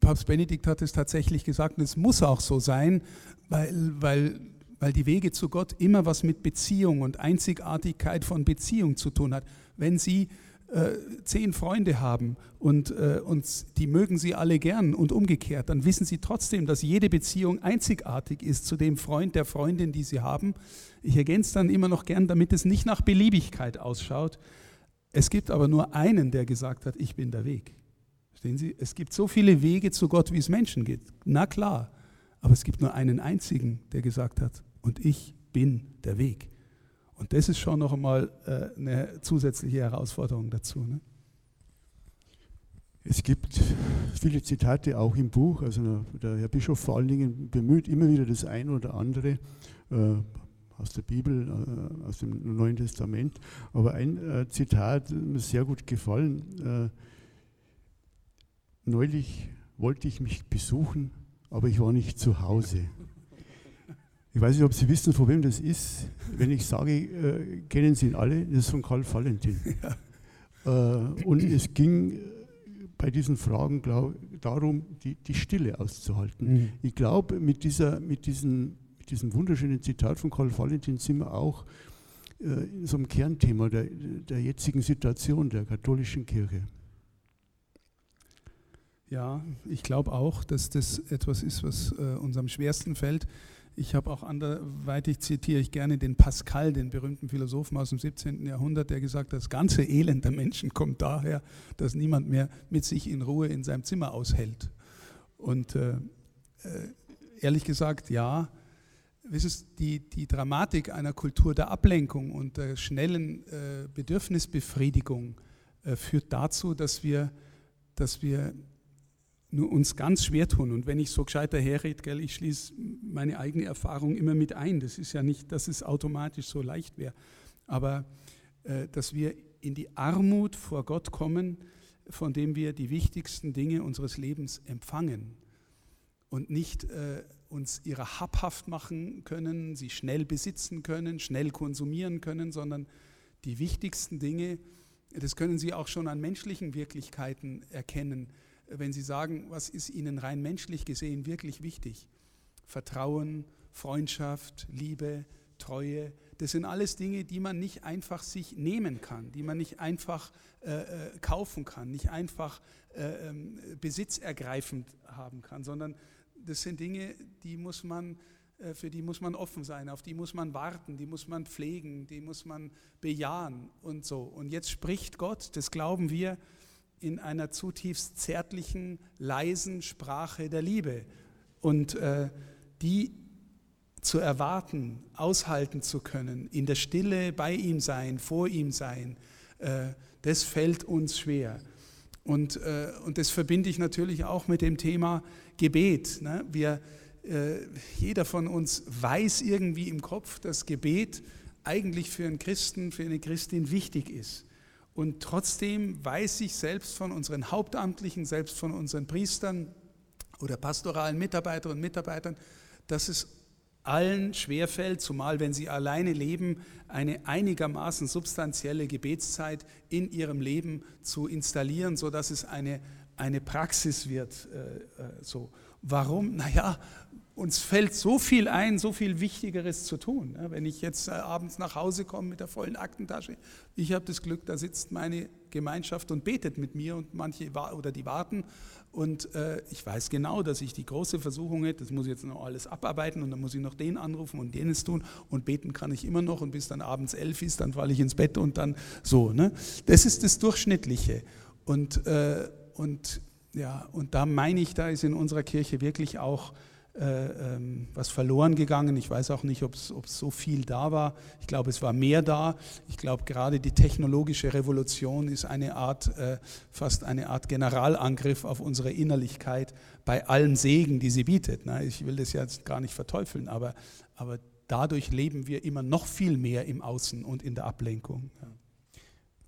Papst Benedikt hat es tatsächlich gesagt und es muss auch so sein, weil, weil, weil die Wege zu Gott immer was mit Beziehung und Einzigartigkeit von Beziehung zu tun hat. Wenn Sie äh, zehn Freunde haben und, äh, und die mögen sie alle gern und umgekehrt, dann wissen sie trotzdem, dass jede Beziehung einzigartig ist zu dem Freund, der Freundin, die sie haben. Ich ergänze dann immer noch gern, damit es nicht nach Beliebigkeit ausschaut. Es gibt aber nur einen, der gesagt hat, ich bin der Weg. Verstehen Sie? Es gibt so viele Wege zu Gott, wie es Menschen gibt. Na klar. Aber es gibt nur einen einzigen, der gesagt hat, und ich bin der Weg. Und das ist schon noch einmal äh, eine zusätzliche Herausforderung dazu. Ne? Es gibt viele Zitate auch im Buch. Also der Herr Bischof vor allen Dingen bemüht immer wieder das eine oder andere äh, aus der Bibel, äh, aus dem Neuen Testament. Aber ein äh, Zitat mir sehr gut gefallen. Äh, neulich wollte ich mich besuchen, aber ich war nicht zu Hause. Ich weiß nicht, ob Sie wissen, von wem das ist. Wenn ich sage, äh, kennen Sie ihn alle, das ist von Karl Valentin. Ja. Äh, und es ging bei diesen Fragen glaub, darum, die, die Stille auszuhalten. Mhm. Ich glaube, mit, mit, diesen, mit diesem wunderschönen Zitat von Karl Valentin sind wir auch äh, in so einem Kernthema der, der jetzigen Situation der katholischen Kirche. Ja, ich glaube auch, dass das etwas ist, was äh, uns am schwersten fällt. Ich habe auch anderweitig zitiere ich gerne den Pascal, den berühmten Philosophen aus dem 17. Jahrhundert, der gesagt hat, das ganze Elend der Menschen kommt daher, dass niemand mehr mit sich in Ruhe in seinem Zimmer aushält. Und äh, äh ehrlich gesagt, ja, wisst die, die Dramatik einer Kultur der Ablenkung und der schnellen äh, Bedürfnisbefriedigung äh, führt dazu, dass wir, dass wir nur uns ganz schwer tun. Und wenn ich so gescheiter herrede, ich schließe meine eigene Erfahrung immer mit ein. Das ist ja nicht, dass es automatisch so leicht wäre. Aber äh, dass wir in die Armut vor Gott kommen, von dem wir die wichtigsten Dinge unseres Lebens empfangen und nicht äh, uns ihrer habhaft machen können, sie schnell besitzen können, schnell konsumieren können, sondern die wichtigsten Dinge, das können Sie auch schon an menschlichen Wirklichkeiten erkennen, wenn Sie sagen, was ist Ihnen rein menschlich gesehen wirklich wichtig? Vertrauen, Freundschaft, Liebe, Treue, das sind alles Dinge, die man nicht einfach sich nehmen kann, die man nicht einfach äh, äh kaufen kann, nicht einfach äh, ähm, besitzergreifend haben kann, sondern das sind Dinge, die muss man, äh, für die muss man offen sein, auf die muss man warten, die muss man pflegen, die muss man bejahen und so. Und jetzt spricht Gott, das glauben wir, in einer zutiefst zärtlichen, leisen Sprache der Liebe. Und äh, die zu erwarten, aushalten zu können, in der Stille bei ihm sein, vor ihm sein, Äh, das fällt uns schwer. Und, äh, und das verbinde ich natürlich auch mit dem Thema Gebet. Ne? Wir, äh, jeder von uns weiß irgendwie im Kopf, dass Gebet eigentlich für einen Christen, für eine Christin wichtig ist. Und trotzdem weiß ich selbst von unseren Hauptamtlichen, selbst von unseren Priestern oder pastoralen Mitarbeiterinnen und Mitarbeitern, dass es allen schwerfällt, zumal wenn sie alleine leben, eine einigermaßen substanzielle Gebetszeit in ihrem Leben zu installieren, sodass es eine, eine Praxis wird. Äh, äh so. Warum? Naja, uns fällt so viel ein, so viel Wichtigeres zu tun. Wenn ich jetzt äh, abends nach Hause komme mit der vollen Aktentasche, ich habe das Glück, da sitzt meine Gemeinschaft und betet mit mir und manche oder die warten. Und äh, ich weiß genau, dass ich die große Versuchung hätte, das muss ich jetzt noch alles abarbeiten und dann muss ich noch den anrufen und jenes tun und beten kann ich immer noch und bis dann abends elf ist, dann falle ich ins Bett und dann so. Ne? Das ist das Durchschnittliche. Und, äh, und, ja, und da meine ich, da ist in unserer Kirche wirklich auch äh, ähm, was verloren gegangen. Ich weiß auch nicht, ob es so viel da war. Ich glaube, es war mehr da. Ich glaube, gerade die technologische Revolution ist eine Art, äh, fast eine Art Generalangriff auf unsere Innerlichkeit bei allen Segen, die sie bietet. Ne? Ich will das jetzt gar nicht verteufeln, aber, aber dadurch leben wir immer noch viel mehr im Außen und in der Ablenkung.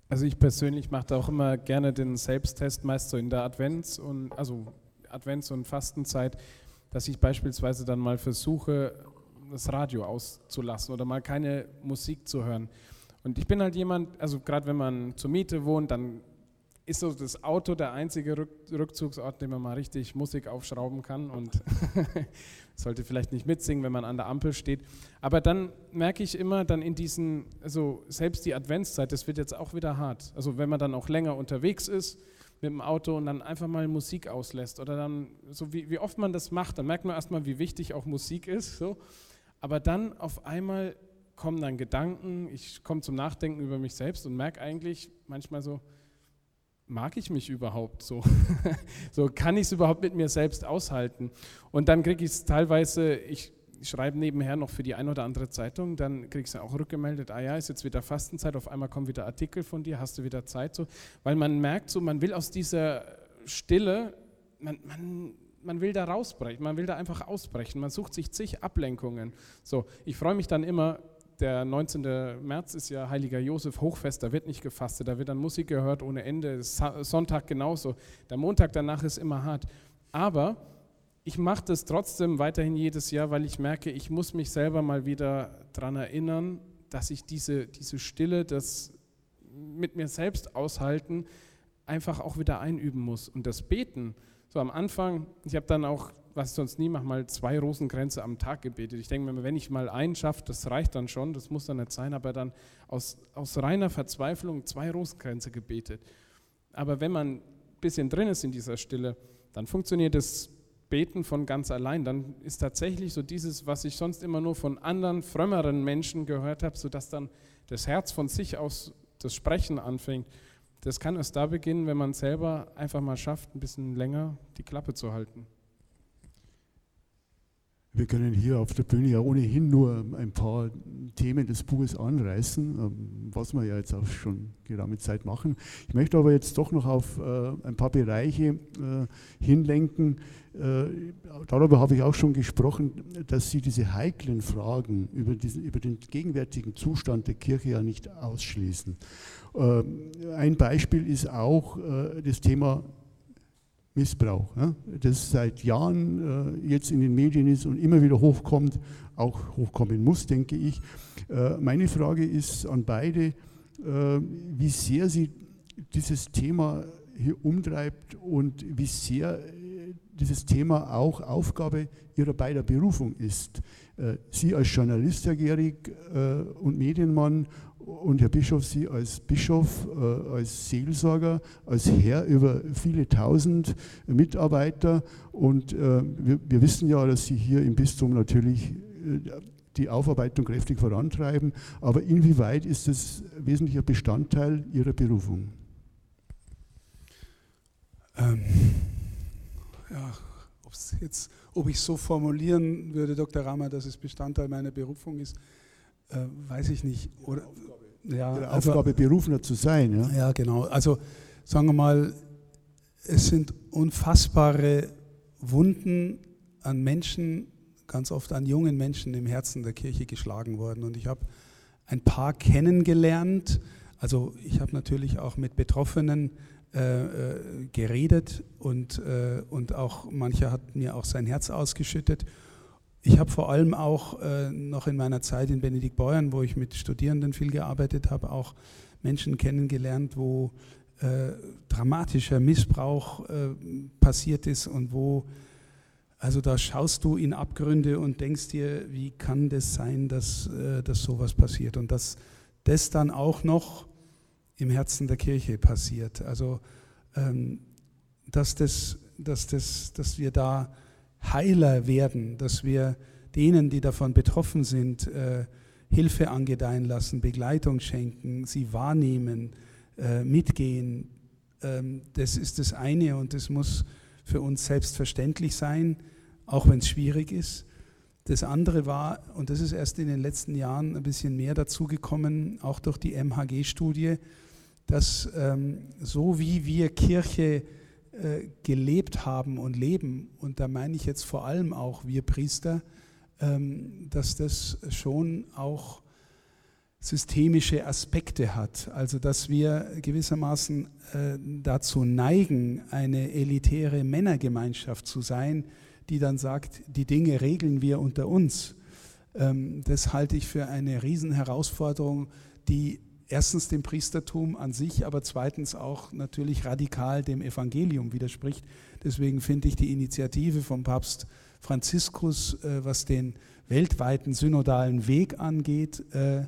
Also ich persönlich mache auch immer gerne den Selbsttest, meist so in der Advents- und also Advents- und Fastenzeit dass ich beispielsweise dann mal versuche, das Radio auszulassen oder mal keine Musik zu hören. Und ich bin halt jemand, also gerade wenn man zur Miete wohnt, dann ist so das Auto der einzige Rückzugsort, den man mal richtig Musik aufschrauben kann und sollte vielleicht nicht mitsingen, wenn man an der Ampel steht. Aber dann merke ich immer dann in diesen, also selbst die Adventszeit, das wird jetzt auch wieder hart. Also wenn man dann auch länger unterwegs ist, mit dem Auto und dann einfach mal Musik auslässt oder dann, so wie, wie oft man das macht, dann merkt man erstmal, wie wichtig auch Musik ist. So. Aber dann auf einmal kommen dann Gedanken, ich komme zum Nachdenken über mich selbst und merke eigentlich manchmal so, mag ich mich überhaupt so? so kann ich es überhaupt mit mir selbst aushalten? Und dann kriege ich es teilweise, ich schreibe nebenher noch für die ein oder andere Zeitung, dann kriegst du auch rückgemeldet, ah ja, ist jetzt wieder Fastenzeit, auf einmal kommen wieder Artikel von dir, hast du wieder Zeit so, weil man merkt so, man will aus dieser Stille, man, man, man will da rausbrechen, man will da einfach ausbrechen, man sucht sich zig Ablenkungen. So, ich freue mich dann immer, der 19. März ist ja Heiliger Josef Hochfest, da wird nicht gefastet, da wird dann Musik gehört ohne Ende, Sonntag genauso, der Montag danach ist immer hart, aber ich mache das trotzdem weiterhin jedes Jahr, weil ich merke, ich muss mich selber mal wieder daran erinnern, dass ich diese, diese Stille, das mit mir selbst aushalten, einfach auch wieder einüben muss. Und das Beten, so am Anfang, ich habe dann auch, was ich sonst nie mache, mal zwei Rosenkränze am Tag gebetet. Ich denke mir, wenn ich mal einen schaffe, das reicht dann schon, das muss dann nicht sein, aber dann aus, aus reiner Verzweiflung zwei Rosenkränze gebetet. Aber wenn man ein bisschen drin ist in dieser Stille, dann funktioniert es Beten von ganz allein, dann ist tatsächlich so dieses, was ich sonst immer nur von anderen, frömmeren Menschen gehört habe, sodass dann das Herz von sich aus das Sprechen anfängt. Das kann erst da beginnen, wenn man selber einfach mal schafft, ein bisschen länger die Klappe zu halten. Wir können hier auf der Bühne ja ohnehin nur ein paar Themen des Buches anreißen, ähm, was wir ja jetzt auch schon geraume Zeit machen. Ich möchte aber jetzt doch noch auf äh, ein paar Bereiche äh, hinlenken. Äh, darüber habe ich auch schon gesprochen, dass Sie diese heiklen Fragen über, diesen, über den gegenwärtigen Zustand der Kirche ja nicht ausschließen. Ein Beispiel ist auch das Thema Missbrauch, das seit Jahren äh, jetzt in den Medien ist und immer wieder hochkommt, auch hochkommen muss, denke ich. Äh, meine Frage ist an beide, äh, wie sehr Sie dieses Thema hier umtreibt und wie sehr dieses Thema auch Aufgabe Ihrer beider Berufung ist. Sie als Journalist, Herr Gehrig, und Medienmann und Herr Bischof, Sie als Bischof, äh, als Seelsorger, als Herr über viele tausend Mitarbeiter. Und äh, wir, wir, wissen ja, dass Sie hier im Bistum natürlich äh, die Aufarbeitung kräftig vorantreiben. Aber inwieweit ist das wesentlicher Bestandteil Ihrer Berufung? Ähm, ja, jetzt, ob ich so formulieren würde, Dr. Rammer, dass es Bestandteil meiner Berufung ist, äh, weiß ich nicht. Oder, ja, ihrer also, Aufgabe berufener zu sein. Ja? ja, genau. Also sagen wir mal, es sind unfassbare Wunden an Menschen, ganz oft an jungen Menschen im Herzen der Kirche geschlagen worden. Und ich habe ein paar kennengelernt. Also ich habe natürlich auch mit Betroffenen äh, äh, geredet und, äh, und auch mancher hat mir auch sein Herz ausgeschüttet. Ich habe vor allem auch äh, noch in meiner Zeit in Benedikt Beuern, wo ich mit Studierenden viel gearbeitet habe, auch Menschen kennengelernt, wo äh, dramatischer Missbrauch äh, passiert ist und wo, also da schaust du in Abgründe und denkst dir, wie kann das sein, dass, äh, dass sowas passiert und dass das dann auch noch im Herzen der Kirche passiert. Also, ähm, dass, das, dass, das, dass wir da Heiler werden, dass wir denen, die davon betroffen sind, äh, Hilfe angedeihen lassen, Begleitung schenken, sie wahrnehmen, äh, mitgehen. Ähm, das ist das eine und das muss für uns selbstverständlich sein, auch wenn es schwierig ist. Das andere war, und das ist erst in den letzten Jahren ein bisschen mehr dazugekommen, auch durch die MHG-Studie, dass ähm, so wie wir Kirche äh, gelebt haben und leben, und da meine ich jetzt vor allem auch wir Priester, ähm, dass das schon auch systemische Aspekte hat. Also dass wir gewissermaßen äh, dazu neigen, eine elitäre Männergemeinschaft zu sein, die dann sagt, die Dinge regeln wir unter uns. Ähm, das halte ich für eine Riesenherausforderung, die erstens dem Priestertum an sich, aber zweitens auch natürlich radikal dem Evangelium widerspricht. Deswegen finde ich die Initiative vom Papst Franziskus, äh, was den weltweiten synodalen Weg angeht, äh,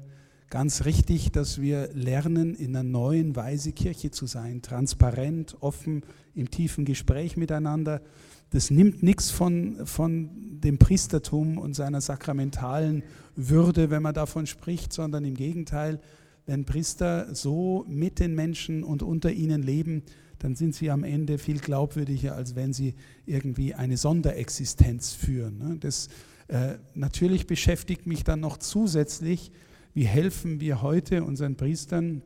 ganz richtig, dass wir lernen, in einer neuen Weise Kirche zu sein, transparent, offen, im tiefen Gespräch miteinander. Das nimmt nichts von, von dem Priestertum und seiner sakramentalen Würde, wenn man davon spricht, sondern im Gegenteil, wenn Priester so mit den Menschen und unter ihnen leben, dann sind sie am Ende viel glaubwürdiger, als wenn sie irgendwie eine Sonderexistenz führen. Ne? Das äh, natürlich beschäftigt mich dann noch zusätzlich, wie helfen wir heute unseren Priestern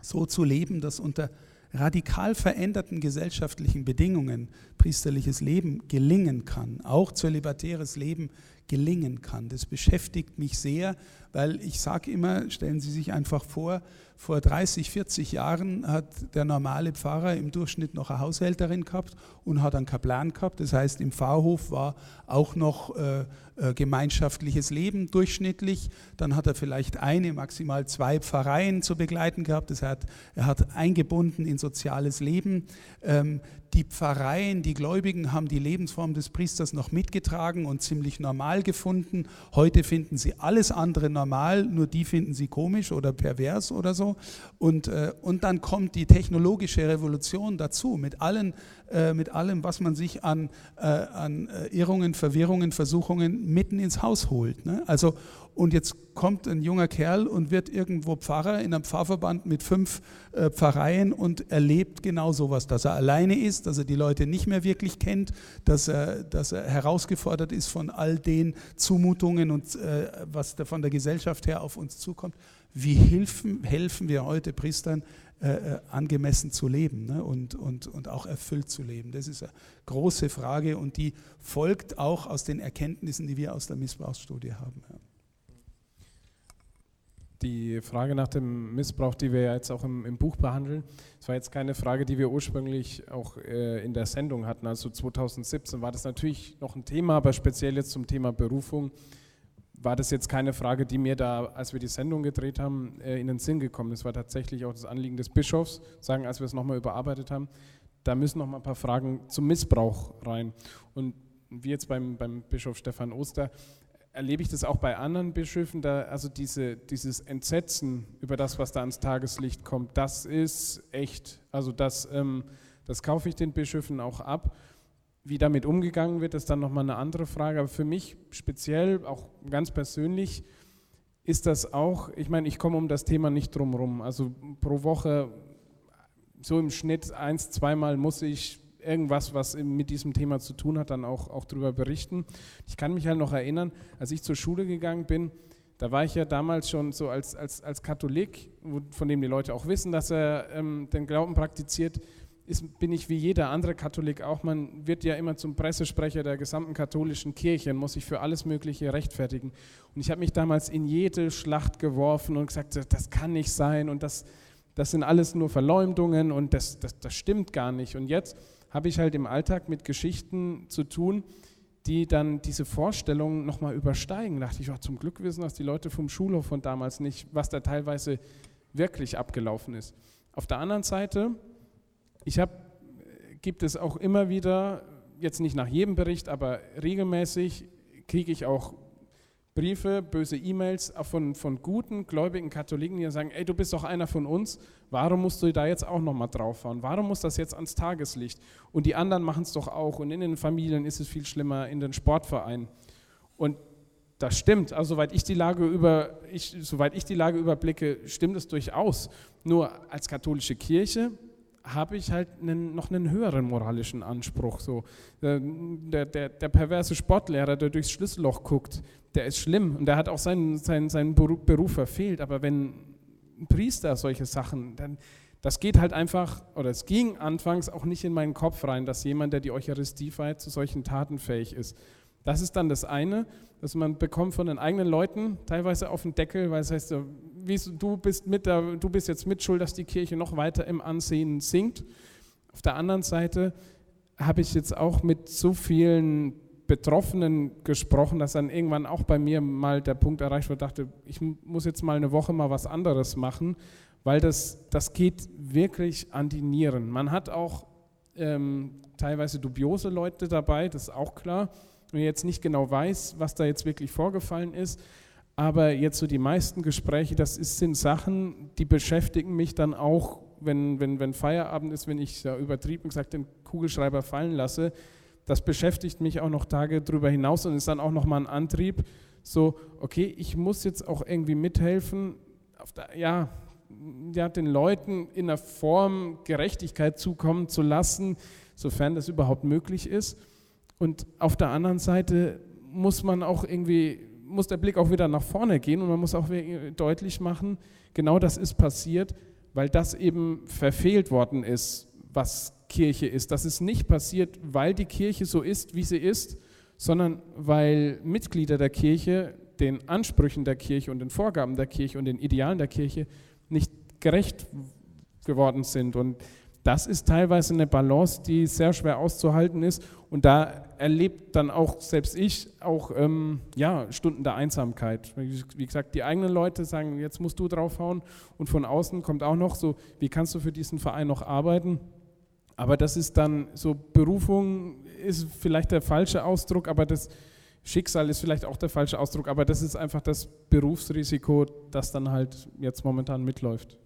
so zu leben, dass unter radikal veränderten gesellschaftlichen Bedingungen priesterliches Leben gelingen kann, auch zölibatäres Leben gelingen kann. Das beschäftigt mich sehr, weil ich sage immer, stellen Sie sich einfach vor, vor 30, 40 Jahren hat der normale Pfarrer im Durchschnitt noch eine Haushälterin gehabt und hat einen Kaplan gehabt. Das heißt, im Pfarrhof war auch noch äh, äh, gemeinschaftliches Leben durchschnittlich. Dann hat er vielleicht eine, maximal zwei Pfarreien zu begleiten gehabt. Das heißt, er hat eingebunden in soziales Leben. Ähm, die Pfarreien, die Gläubigen haben die Lebensform des Priesters noch mitgetragen und ziemlich normal gefunden. Heute finden sie alles andere normal, nur die finden sie komisch oder pervers oder so. Und, äh, und dann kommt die technologische Revolution dazu mit, allen, äh, mit allem, was man sich an, äh, an äh, Irrungen, Verwirrungen, Versuchungen mitten ins Haus holt. Ne? Also, und jetzt kommt ein junger Kerl und wird irgendwo Pfarrer in einem Pfarrverband mit fünf äh, Pfarreien und erlebt genau sowas, dass er alleine ist, dass er die Leute nicht mehr wirklich kennt, dass er, dass er herausgefordert ist von all den Zumutungen und äh, was da von der Gesellschaft her auf uns zukommt. Wie helfen, helfen wir heute Priestern, äh, angemessen zu leben ne? und, und, und auch erfüllt zu leben? Das ist eine große Frage und die folgt auch aus den Erkenntnissen, die wir aus der Missbrauchsstudie haben. Ja. Die Frage nach dem Missbrauch, die wir jetzt auch im, im Buch behandeln, das war jetzt keine Frage, die wir ursprünglich auch äh, in der Sendung hatten. Also 2017 war das natürlich noch ein Thema, aber speziell jetzt zum Thema Berufung war das jetzt keine Frage, die mir da, als wir die Sendung gedreht haben, äh, in den Sinn gekommen ist. War tatsächlich auch das Anliegen des Bischofs, sagen, als wir es nochmal überarbeitet haben, da müssen noch mal ein paar Fragen zum Missbrauch rein. Und wie jetzt beim, beim Bischof Stefan Oster, erlebe ich das auch bei anderen Bischöfen, da, also diese, dieses Entsetzen über das, was da ans Tageslicht kommt, das ist echt, also das, ähm, das kaufe ich den Bischöfen auch ab. Wie damit umgegangen wird, ist dann nochmal eine andere Frage. Aber für mich speziell, auch ganz persönlich, ist das auch, ich meine, ich komme um das Thema nicht drum rum. Also pro Woche, so im Schnitt eins, zweimal muss ich irgendwas, was mit diesem Thema zu tun hat, dann auch, auch darüber berichten. Ich kann mich halt noch erinnern, als ich zur Schule gegangen bin, Da war ich ja damals schon so als, als, als Katholik, von dem die Leute auch wissen, dass er ähm, den Glauben praktiziert, ist, bin ich wie jeder andere Katholik auch. Man wird ja immer zum Pressesprecher der gesamten katholischen Kirche und muss sich für alles Mögliche rechtfertigen. Und ich habe mich damals in jede Schlacht geworfen und gesagt, das kann nicht sein und das, das sind alles nur Verleumdungen und das, das, das stimmt gar nicht. Und jetzt habe ich halt im Alltag mit Geschichten zu tun, die dann diese Vorstellungen nochmal übersteigen. Da dachte ich, oh, zum Glück wissen das die Leute vom Schulhof von damals nicht, was da teilweise wirklich abgelaufen ist. Auf der anderen Seite, ich habe, gibt es auch immer wieder, jetzt nicht nach jedem Bericht, aber regelmäßig kriege ich auch Briefe, böse E-Mails von, von guten, gläubigen Katholiken, die sagen, ey, du bist doch einer von uns, warum musst du da jetzt auch nochmal draufhauen? Warum muss das jetzt ans Tageslicht? Und die anderen machen es doch auch und in den Familien ist es viel schlimmer, in den Sportvereinen. Und das stimmt, also soweit ich die Lage über, ich, soweit ich die Lage überblicke, stimmt es durchaus. Nur als katholische Kirche habe ich halt einen, noch einen höheren moralischen Anspruch. So. Der, der, der perverse Sportlehrer, der durchs Schlüsselloch guckt, der ist schlimm und der hat auch seinen, seinen, seinen Beruf verfehlt. Aber wenn ein Priester solche Sachen, dann das geht halt einfach, oder es ging anfangs auch nicht in meinen Kopf rein, dass jemand, der die Eucharistie feiert, zu solchen Taten fähig ist. Das ist dann das eine, dass man bekommt von den eigenen Leuten teilweise auf den Deckel, weil es heißt, du bist, mit der, du bist jetzt mitschuld, dass die Kirche noch weiter im Ansehen sinkt. Auf der anderen Seite habe ich jetzt auch mit so vielen Betroffenen gesprochen, dass dann irgendwann auch bei mir mal der Punkt erreicht wurde, dachte, ich muss jetzt mal eine Woche mal was anderes machen, weil das, das geht wirklich an die Nieren. Man hat auch ähm, teilweise dubiose Leute dabei, das ist auch klar. Wenn ich jetzt nicht genau weiß, was da jetzt wirklich vorgefallen ist, aber jetzt so die meisten Gespräche, das ist, sind Sachen, die beschäftigen mich dann auch, wenn, wenn, wenn Feierabend ist, wenn ich ja übertrieben gesagt den Kugelschreiber fallen lasse, das beschäftigt mich auch noch Tage darüber hinaus und ist dann auch nochmal ein Antrieb, so, okay, ich muss jetzt auch irgendwie mithelfen, der, ja, ja, den Leuten in einer Form Gerechtigkeit zukommen zu lassen, sofern das überhaupt möglich ist. Und auf der anderen Seite muss man auch irgendwie, muss der Blick auch wieder nach vorne gehen und man muss auch deutlich machen, genau das ist passiert, weil das eben verfehlt worden ist, was Kirche ist. Das ist nicht passiert, weil die Kirche so ist, wie sie ist, sondern weil Mitglieder der Kirche den Ansprüchen der Kirche und den Vorgaben der Kirche und den Idealen der Kirche nicht gerecht geworden sind. Und das ist teilweise eine Balance, die sehr schwer auszuhalten ist. Und da erlebt dann auch selbst ich auch ähm, ja, Stunden der Einsamkeit. Wie gesagt, die eigenen Leute sagen, jetzt musst du draufhauen. Und von außen kommt auch noch so, wie kannst du für diesen Verein noch arbeiten? Aber das ist dann so, Berufung ist vielleicht der falsche Ausdruck, aber das Schicksal ist vielleicht auch der falsche Ausdruck, aber das ist einfach das Berufsrisiko, das dann halt jetzt momentan mitläuft.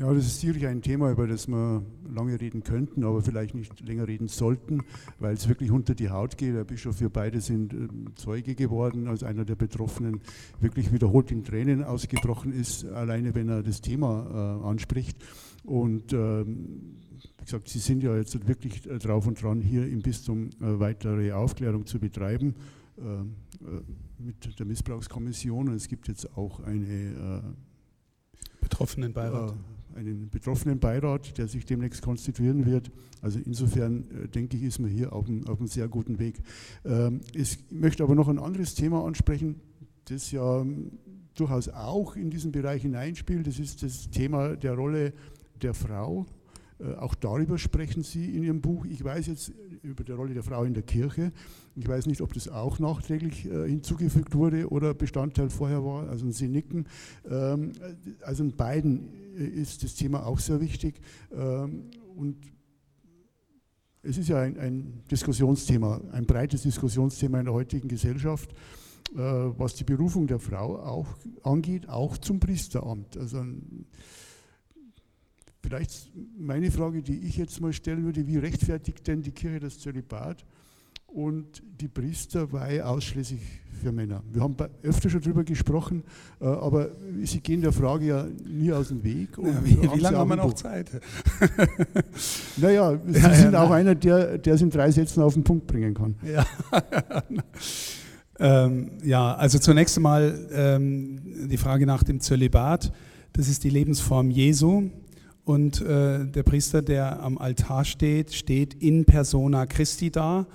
Ja, das ist sicherlich ein Thema, über das wir lange reden könnten, aber vielleicht nicht länger reden sollten, weil es wirklich unter die Haut geht. Der Bischof, wir beide sind ähm, Zeuge geworden, als einer der Betroffenen wirklich wiederholt in Tränen ausgebrochen ist, alleine wenn er das Thema äh, anspricht. Und ähm, wie gesagt, Sie sind ja jetzt wirklich äh, drauf und dran, hier im Bistum äh, weitere Aufklärung zu betreiben äh, mit der Missbrauchskommission. Und es gibt jetzt auch eine Betroffenenbeirat. Einen Betroffenenbeirat, der sich demnächst konstituieren wird. Also insofern denke ich, ist man hier auf einem, auf einem sehr guten Weg. Ähm, ich möchte aber noch ein anderes Thema ansprechen, das ja ähm, durchaus auch in diesen Bereich hineinspielt. Das ist das Thema der Rolle der Frau äh, auch darüber sprechen Sie in Ihrem Buch. Ich weiß jetzt über die Rolle der Frau in der Kirche. Ich weiß nicht, ob das auch nachträglich äh, hinzugefügt wurde oder Bestandteil vorher war. Also Sie nicken. Ähm, also in beiden äh, ist das Thema auch sehr wichtig. Ähm, und es ist ja ein, ein, Diskussionsthema, ein breites Diskussionsthema in der heutigen Gesellschaft, was die Berufung der Frau auch angeht, auch zum Priesteramt. Also Vielleicht meine Frage, die ich jetzt mal stellen würde, wie rechtfertigt denn die Kirche das Zölibat und die Priesterweihe ausschließlich für Männer? Wir haben öfter schon darüber gesprochen, äh, aber Sie gehen der Frage ja nie aus dem Weg. Ja, wie, wie lange haben wir noch Zeit? naja, Sie ja, sind ja, auch einer, der, der es in drei Sätzen auf den Punkt bringen kann. Ja. Ähm, ja, also zunächst einmal ähm, die Frage nach dem Zölibat. Das ist die Lebensform Jesu. Und äh, der Priester, der am Altar steht, steht in persona Christi da.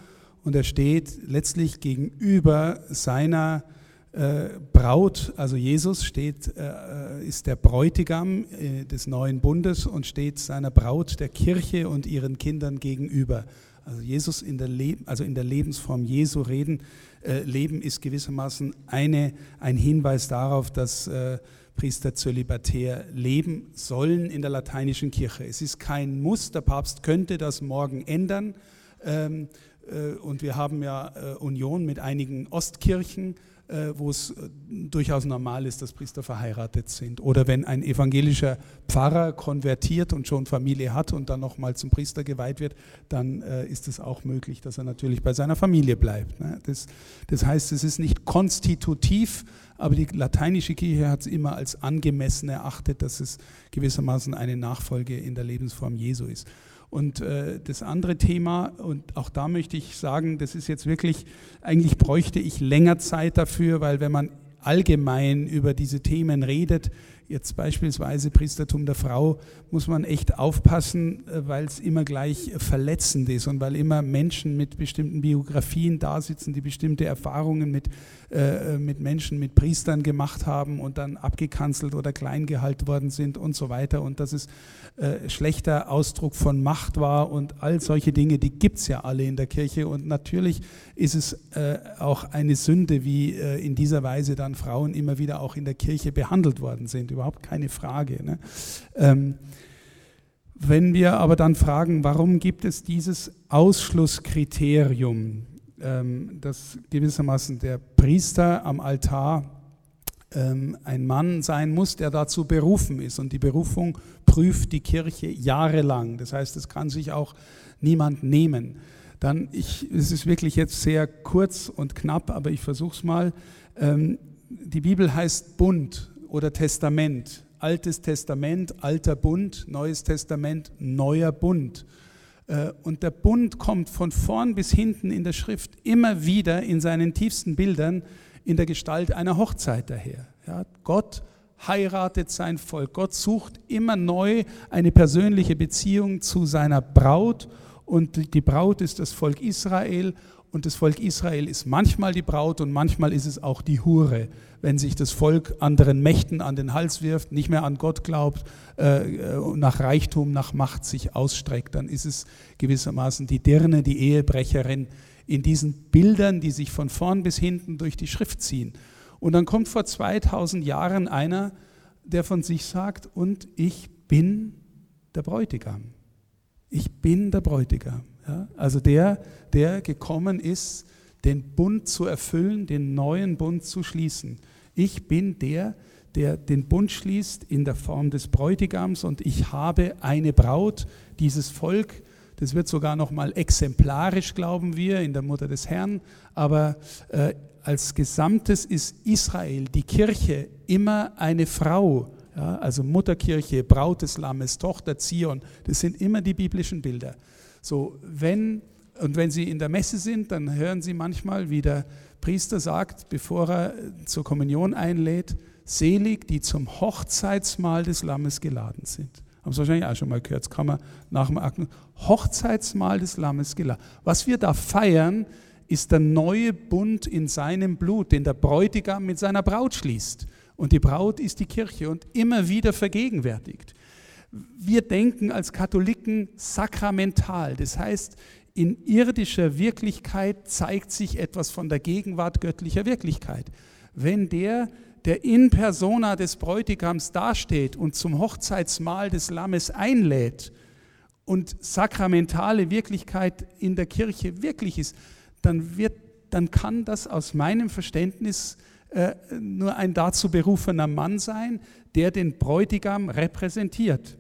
Und er steht letztlich gegenüber seiner äh, Braut, also Jesus steht, äh, ist der Bräutigam äh, des neuen Bundes und steht seiner Braut, der Kirche und ihren Kindern gegenüber. Also Jesus in der, Le also in der Lebensform Jesu reden, äh, leben ist gewissermaßen eine, ein Hinweis darauf, dass äh, Priester zölibatär leben sollen in der lateinischen Kirche. Es ist kein Muss, der Papst könnte das morgen ändern. Ähm, äh, und wir haben ja äh, Union mit einigen Ostkirchen wo es äh, durchaus normal ist, dass Priester verheiratet sind. Oder wenn ein evangelischer Pfarrer konvertiert und schon Familie hat und dann nochmal zum Priester geweiht wird, dann äh, ist es auch möglich, dass er natürlich bei seiner Familie bleibt. Ne? Das, das heißt, es ist nicht konstitutiv, aber die lateinische Kirche hat es immer als angemessen erachtet, dass es gewissermaßen eine Nachfolge in der Lebensform Jesu ist. Und äh, das andere Thema, und auch da möchte ich sagen, das ist jetzt wirklich, eigentlich bräuchte ich länger Zeit dafür, weil wenn man allgemein über diese Themen redet, jetzt beispielsweise Priestertum der Frau, muss man echt aufpassen, äh, weil es immer gleich verletzend ist und weil immer Menschen mit bestimmten Biografien da sitzen, die bestimmte Erfahrungen mit, äh, mit Menschen, mit Priestern gemacht haben und dann abgekanzelt oder klein gehalten worden sind und so weiter. Und dass es äh, schlechter Ausdruck von Macht war und all solche Dinge, die gibt es ja alle in der Kirche. Und natürlich ist es äh, auch eine Sünde, wie äh, in dieser Weise dann Frauen immer wieder auch in der Kirche behandelt worden sind überhaupt keine Frage. Ne? Ähm, wenn wir aber dann fragen, warum gibt es dieses Ausschlusskriterium, ähm, dass gewissermaßen der Priester am Altar ähm, ein Mann sein muss, der dazu berufen ist. Und die Berufung prüft die Kirche jahrelang. Das heißt, es kann sich auch niemand nehmen. Dann, ich, es ist wirklich jetzt sehr kurz und knapp, aber ich versuche es mal. Ähm, die Bibel heißt Bund oder Testament. Altes Testament, alter Bund, Neues Testament, neuer Bund. Äh, und der Bund kommt von vorn bis hinten in der Schrift immer wieder in seinen tiefsten Bildern in der Gestalt einer Hochzeit daher. Ja, Gott heiratet sein Volk. Gott sucht immer neu eine persönliche Beziehung zu seiner Braut und die Braut ist das Volk Israel und das Volk Israel ist manchmal die Braut und manchmal ist es auch die Hure, wenn sich das Volk anderen Mächten an den Hals wirft, nicht mehr an Gott glaubt, äh, nach Reichtum, nach Macht sich ausstreckt, dann ist es gewissermaßen die Dirne, die Ehebrecherin in diesen Bildern, die sich von vorn bis hinten durch die Schrift ziehen. Und dann kommt vor 2000 Jahren einer, der von sich sagt, und ich bin der Bräutigam. Ich bin der Bräutigam. Ja, also der, der gekommen ist, den Bund zu erfüllen, den neuen Bund zu schließen. Ich bin der, der den Bund schließt in der Form des Bräutigams und ich habe eine Braut, dieses Volk, das wird sogar noch mal exemplarisch, glauben wir, in der Mutter des Herrn, aber äh, als Gesamtes ist Israel, die Kirche, immer eine Frau, ja, also Mutterkirche, Braut des Lammes, Tochter Zion, das sind immer die biblischen Bilder. So, wenn, und wenn Sie in der Messe sind, dann hören Sie manchmal, wie der Priester sagt, bevor er zur Kommunion einlädt, selig, die zum Hochzeitsmahl des Lammes geladen sind. Haben Sie wahrscheinlich auch schon mal gehört, das kann man nach dem Akten. Hochzeitsmahl des Lammes geladen. Was wir da feiern, ist der neue Bund in seinem Blut, den der Bräutigam mit seiner Braut schließt. Und die Braut ist die Kirche und immer wieder vergegenwärtigt. Wir denken als Katholiken sakramental, das heißt, in irdischer Wirklichkeit zeigt sich etwas von der Gegenwart göttlicher Wirklichkeit. Wenn der, der in persona des Bräutigams dasteht und zum Hochzeitsmahl des Lammes einlädt und sakramentale Wirklichkeit in der Kirche wirklich ist, dann, wird, dann kann das aus meinem Verständnis äh, nur ein dazu berufener Mann sein, der den Bräutigam repräsentiert.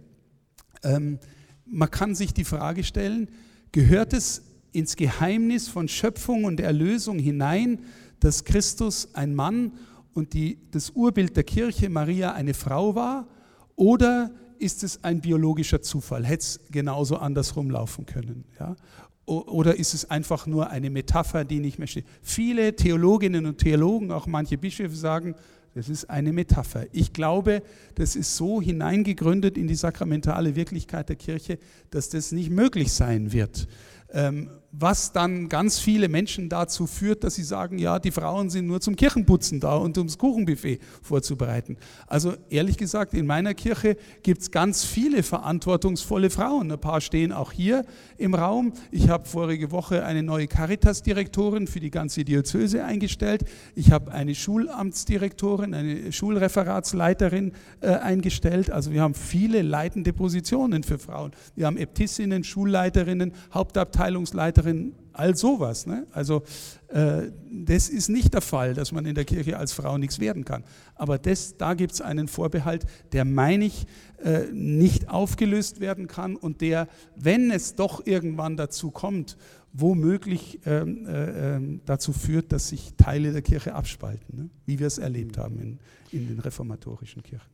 Ähm, man kann sich die Frage stellen, gehört es ins Geheimnis von Schöpfung und Erlösung hinein, dass Christus ein Mann und die, das Urbild der Kirche Maria eine Frau war? Oder ist es ein biologischer Zufall? Hätte es genauso andersrum laufen können? Ja? oder ist es einfach nur eine Metapher, die nicht mehr steht? Viele Theologinnen und Theologen, auch manche Bischöfe sagen, das ist eine Metapher. Ich glaube, das ist so hineingegründet in die sakramentale Wirklichkeit der Kirche, dass das nicht möglich sein wird. Ähm, was dann ganz viele Menschen dazu führt, dass sie sagen, ja, die Frauen sind nur zum Kirchenputzen da und ums Kuchenbuffet vorzubereiten. Also ehrlich gesagt, in meiner Kirche gibt es ganz viele verantwortungsvolle Frauen. Ein paar stehen auch hier im Raum. Ich habe vorige Woche eine neue Caritas-Direktorin für die ganze Diözese eingestellt. Ich habe eine Schulamtsdirektorin, eine Schulreferatsleiterin äh, eingestellt. Also wir haben viele leitende Positionen für Frauen. Wir haben Äbtissinnen, Schulleiterinnen, Hauptabteilungsleiterinnen, Lehrerin, all sowas. Ne? Also äh, das ist nicht der Fall, dass man in der Kirche als Frau nichts werden kann. Aber das, da gibt es einen Vorbehalt, der, meine ich, äh, nicht aufgelöst werden kann und der, wenn es doch irgendwann dazu kommt, womöglich ähm, äh, ähm, dazu führt, dass sich Teile der Kirche abspalten, ne? wie wir es erlebt haben in, in den reformatorischen Kirchen.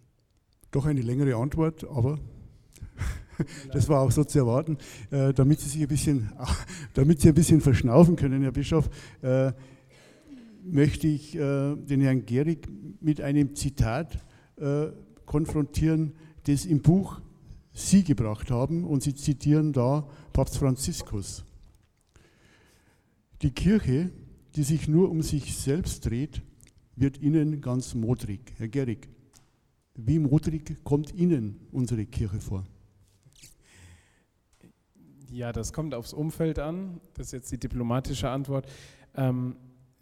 Doch eine längere Antwort, aber das war auch so zu erwarten, äh, damit Sie sich ein bisschen, damit Sie ein bisschen verschnaufen können, Herr Bischof, äh, möchte ich äh, den Herrn Gehrig mit einem Zitat konfrontieren, das im Buch Sie gebracht haben und Sie zitieren da Papst Franziskus. Die Kirche, die sich nur um sich selbst dreht, wird Ihnen ganz modrig. Herr Gehrig, wie modrig kommt Ihnen unsere Kirche vor? Ja, das kommt aufs Umfeld an. Das ist jetzt die diplomatische Antwort. Ähm,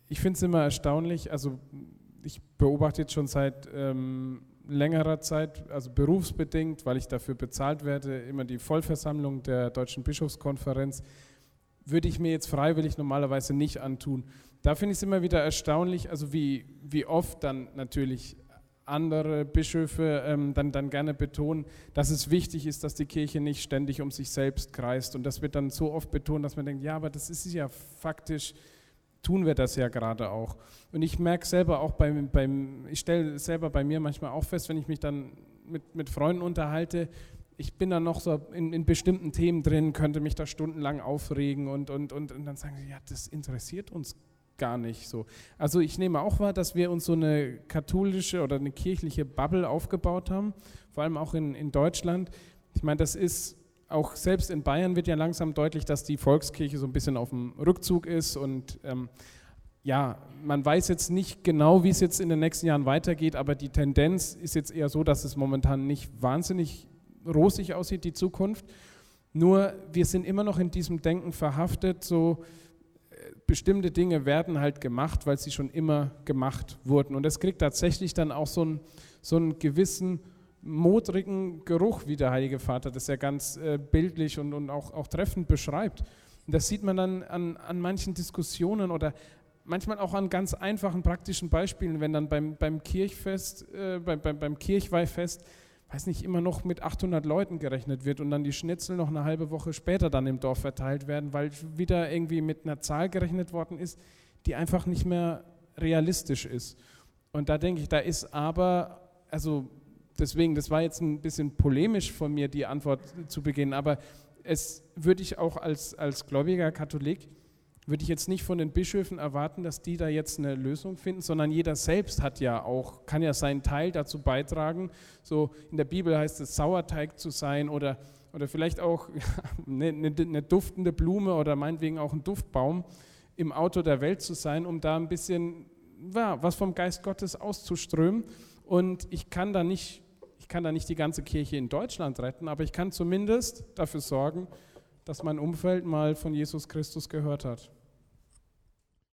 ich finde es immer erstaunlich, also ich beobachte jetzt schon seit ähm, längerer Zeit, also berufsbedingt, weil ich dafür bezahlt werde, immer die Vollversammlung der Deutschen Bischofskonferenz, würde ich mir jetzt freiwillig normalerweise nicht antun. Da finde ich es immer wieder erstaunlich, also wie, wie oft dann natürlich andere Bischöfe ähm, dann, dann gerne betonen, dass es wichtig ist, dass die Kirche nicht ständig um sich selbst kreist. Und das wird dann so oft betont, dass man denkt, ja, aber das ist ja faktisch, tun wir das ja gerade auch. Und ich merke selber auch beim, beim ich stelle selber bei mir manchmal auch fest, wenn ich mich dann mit, mit Freunden unterhalte, ich bin dann noch so in, in, bestimmten Themen drin, könnte mich da stundenlang aufregen und, und, und, und dann sagen sie, ja, das interessiert uns gar nicht so. Also ich nehme auch wahr, dass wir uns so eine katholische oder eine kirchliche Bubble aufgebaut haben, vor allem auch in, in Deutschland. Ich meine, das ist auch selbst in Bayern wird ja langsam deutlich, dass die Volkskirche so ein bisschen auf dem Rückzug ist und ähm, ja, man weiß jetzt nicht genau, wie es jetzt in den nächsten Jahren weitergeht, aber die Tendenz ist jetzt eher so, dass es momentan nicht wahnsinnig rosig aussieht, die Zukunft. Nur wir sind immer noch in diesem Denken verhaftet, so bestimmte Dinge werden halt gemacht, weil sie schon immer gemacht wurden. Und es kriegt tatsächlich dann auch so einen, so einen gewissen modrigen Geruch, wie der Heilige Vater das ja ganz äh, bildlich und, und auch, auch treffend beschreibt. Und das sieht man dann an, an manchen Diskussionen oder manchmal auch an ganz einfachen praktischen Beispielen, wenn dann beim, beim Kirchfest, äh, beim, beim, beim Kirchweihfest weiß nicht, immer noch mit 800 Leuten gerechnet wird und dann die Schnitzel noch eine halbe Woche später dann im Dorf verteilt werden, weil wieder irgendwie mit einer Zahl gerechnet worden ist, die einfach nicht mehr realistisch ist. Und da denke ich, da ist aber, also deswegen, das war jetzt ein bisschen polemisch von mir, die Antwort zu beginnen, aber es würde ich auch als, als gläubiger Katholik würde ich jetzt nicht von den Bischöfen erwarten, dass die da jetzt eine Lösung finden, sondern jeder selbst hat ja auch, kann ja seinen Teil dazu beitragen. So in der Bibel heißt es, Sauerteig zu sein oder, oder vielleicht auch eine, eine, duftende Blume oder meinetwegen auch ein Duftbaum im Auto der Welt zu sein, um da ein bisschen ja, was vom Geist Gottes auszuströmen. Und ich kann da nicht, ich kann da nicht die ganze Kirche in Deutschland retten, aber ich kann zumindest dafür sorgen, dass mein Umfeld mal von Jesus Christus gehört hat.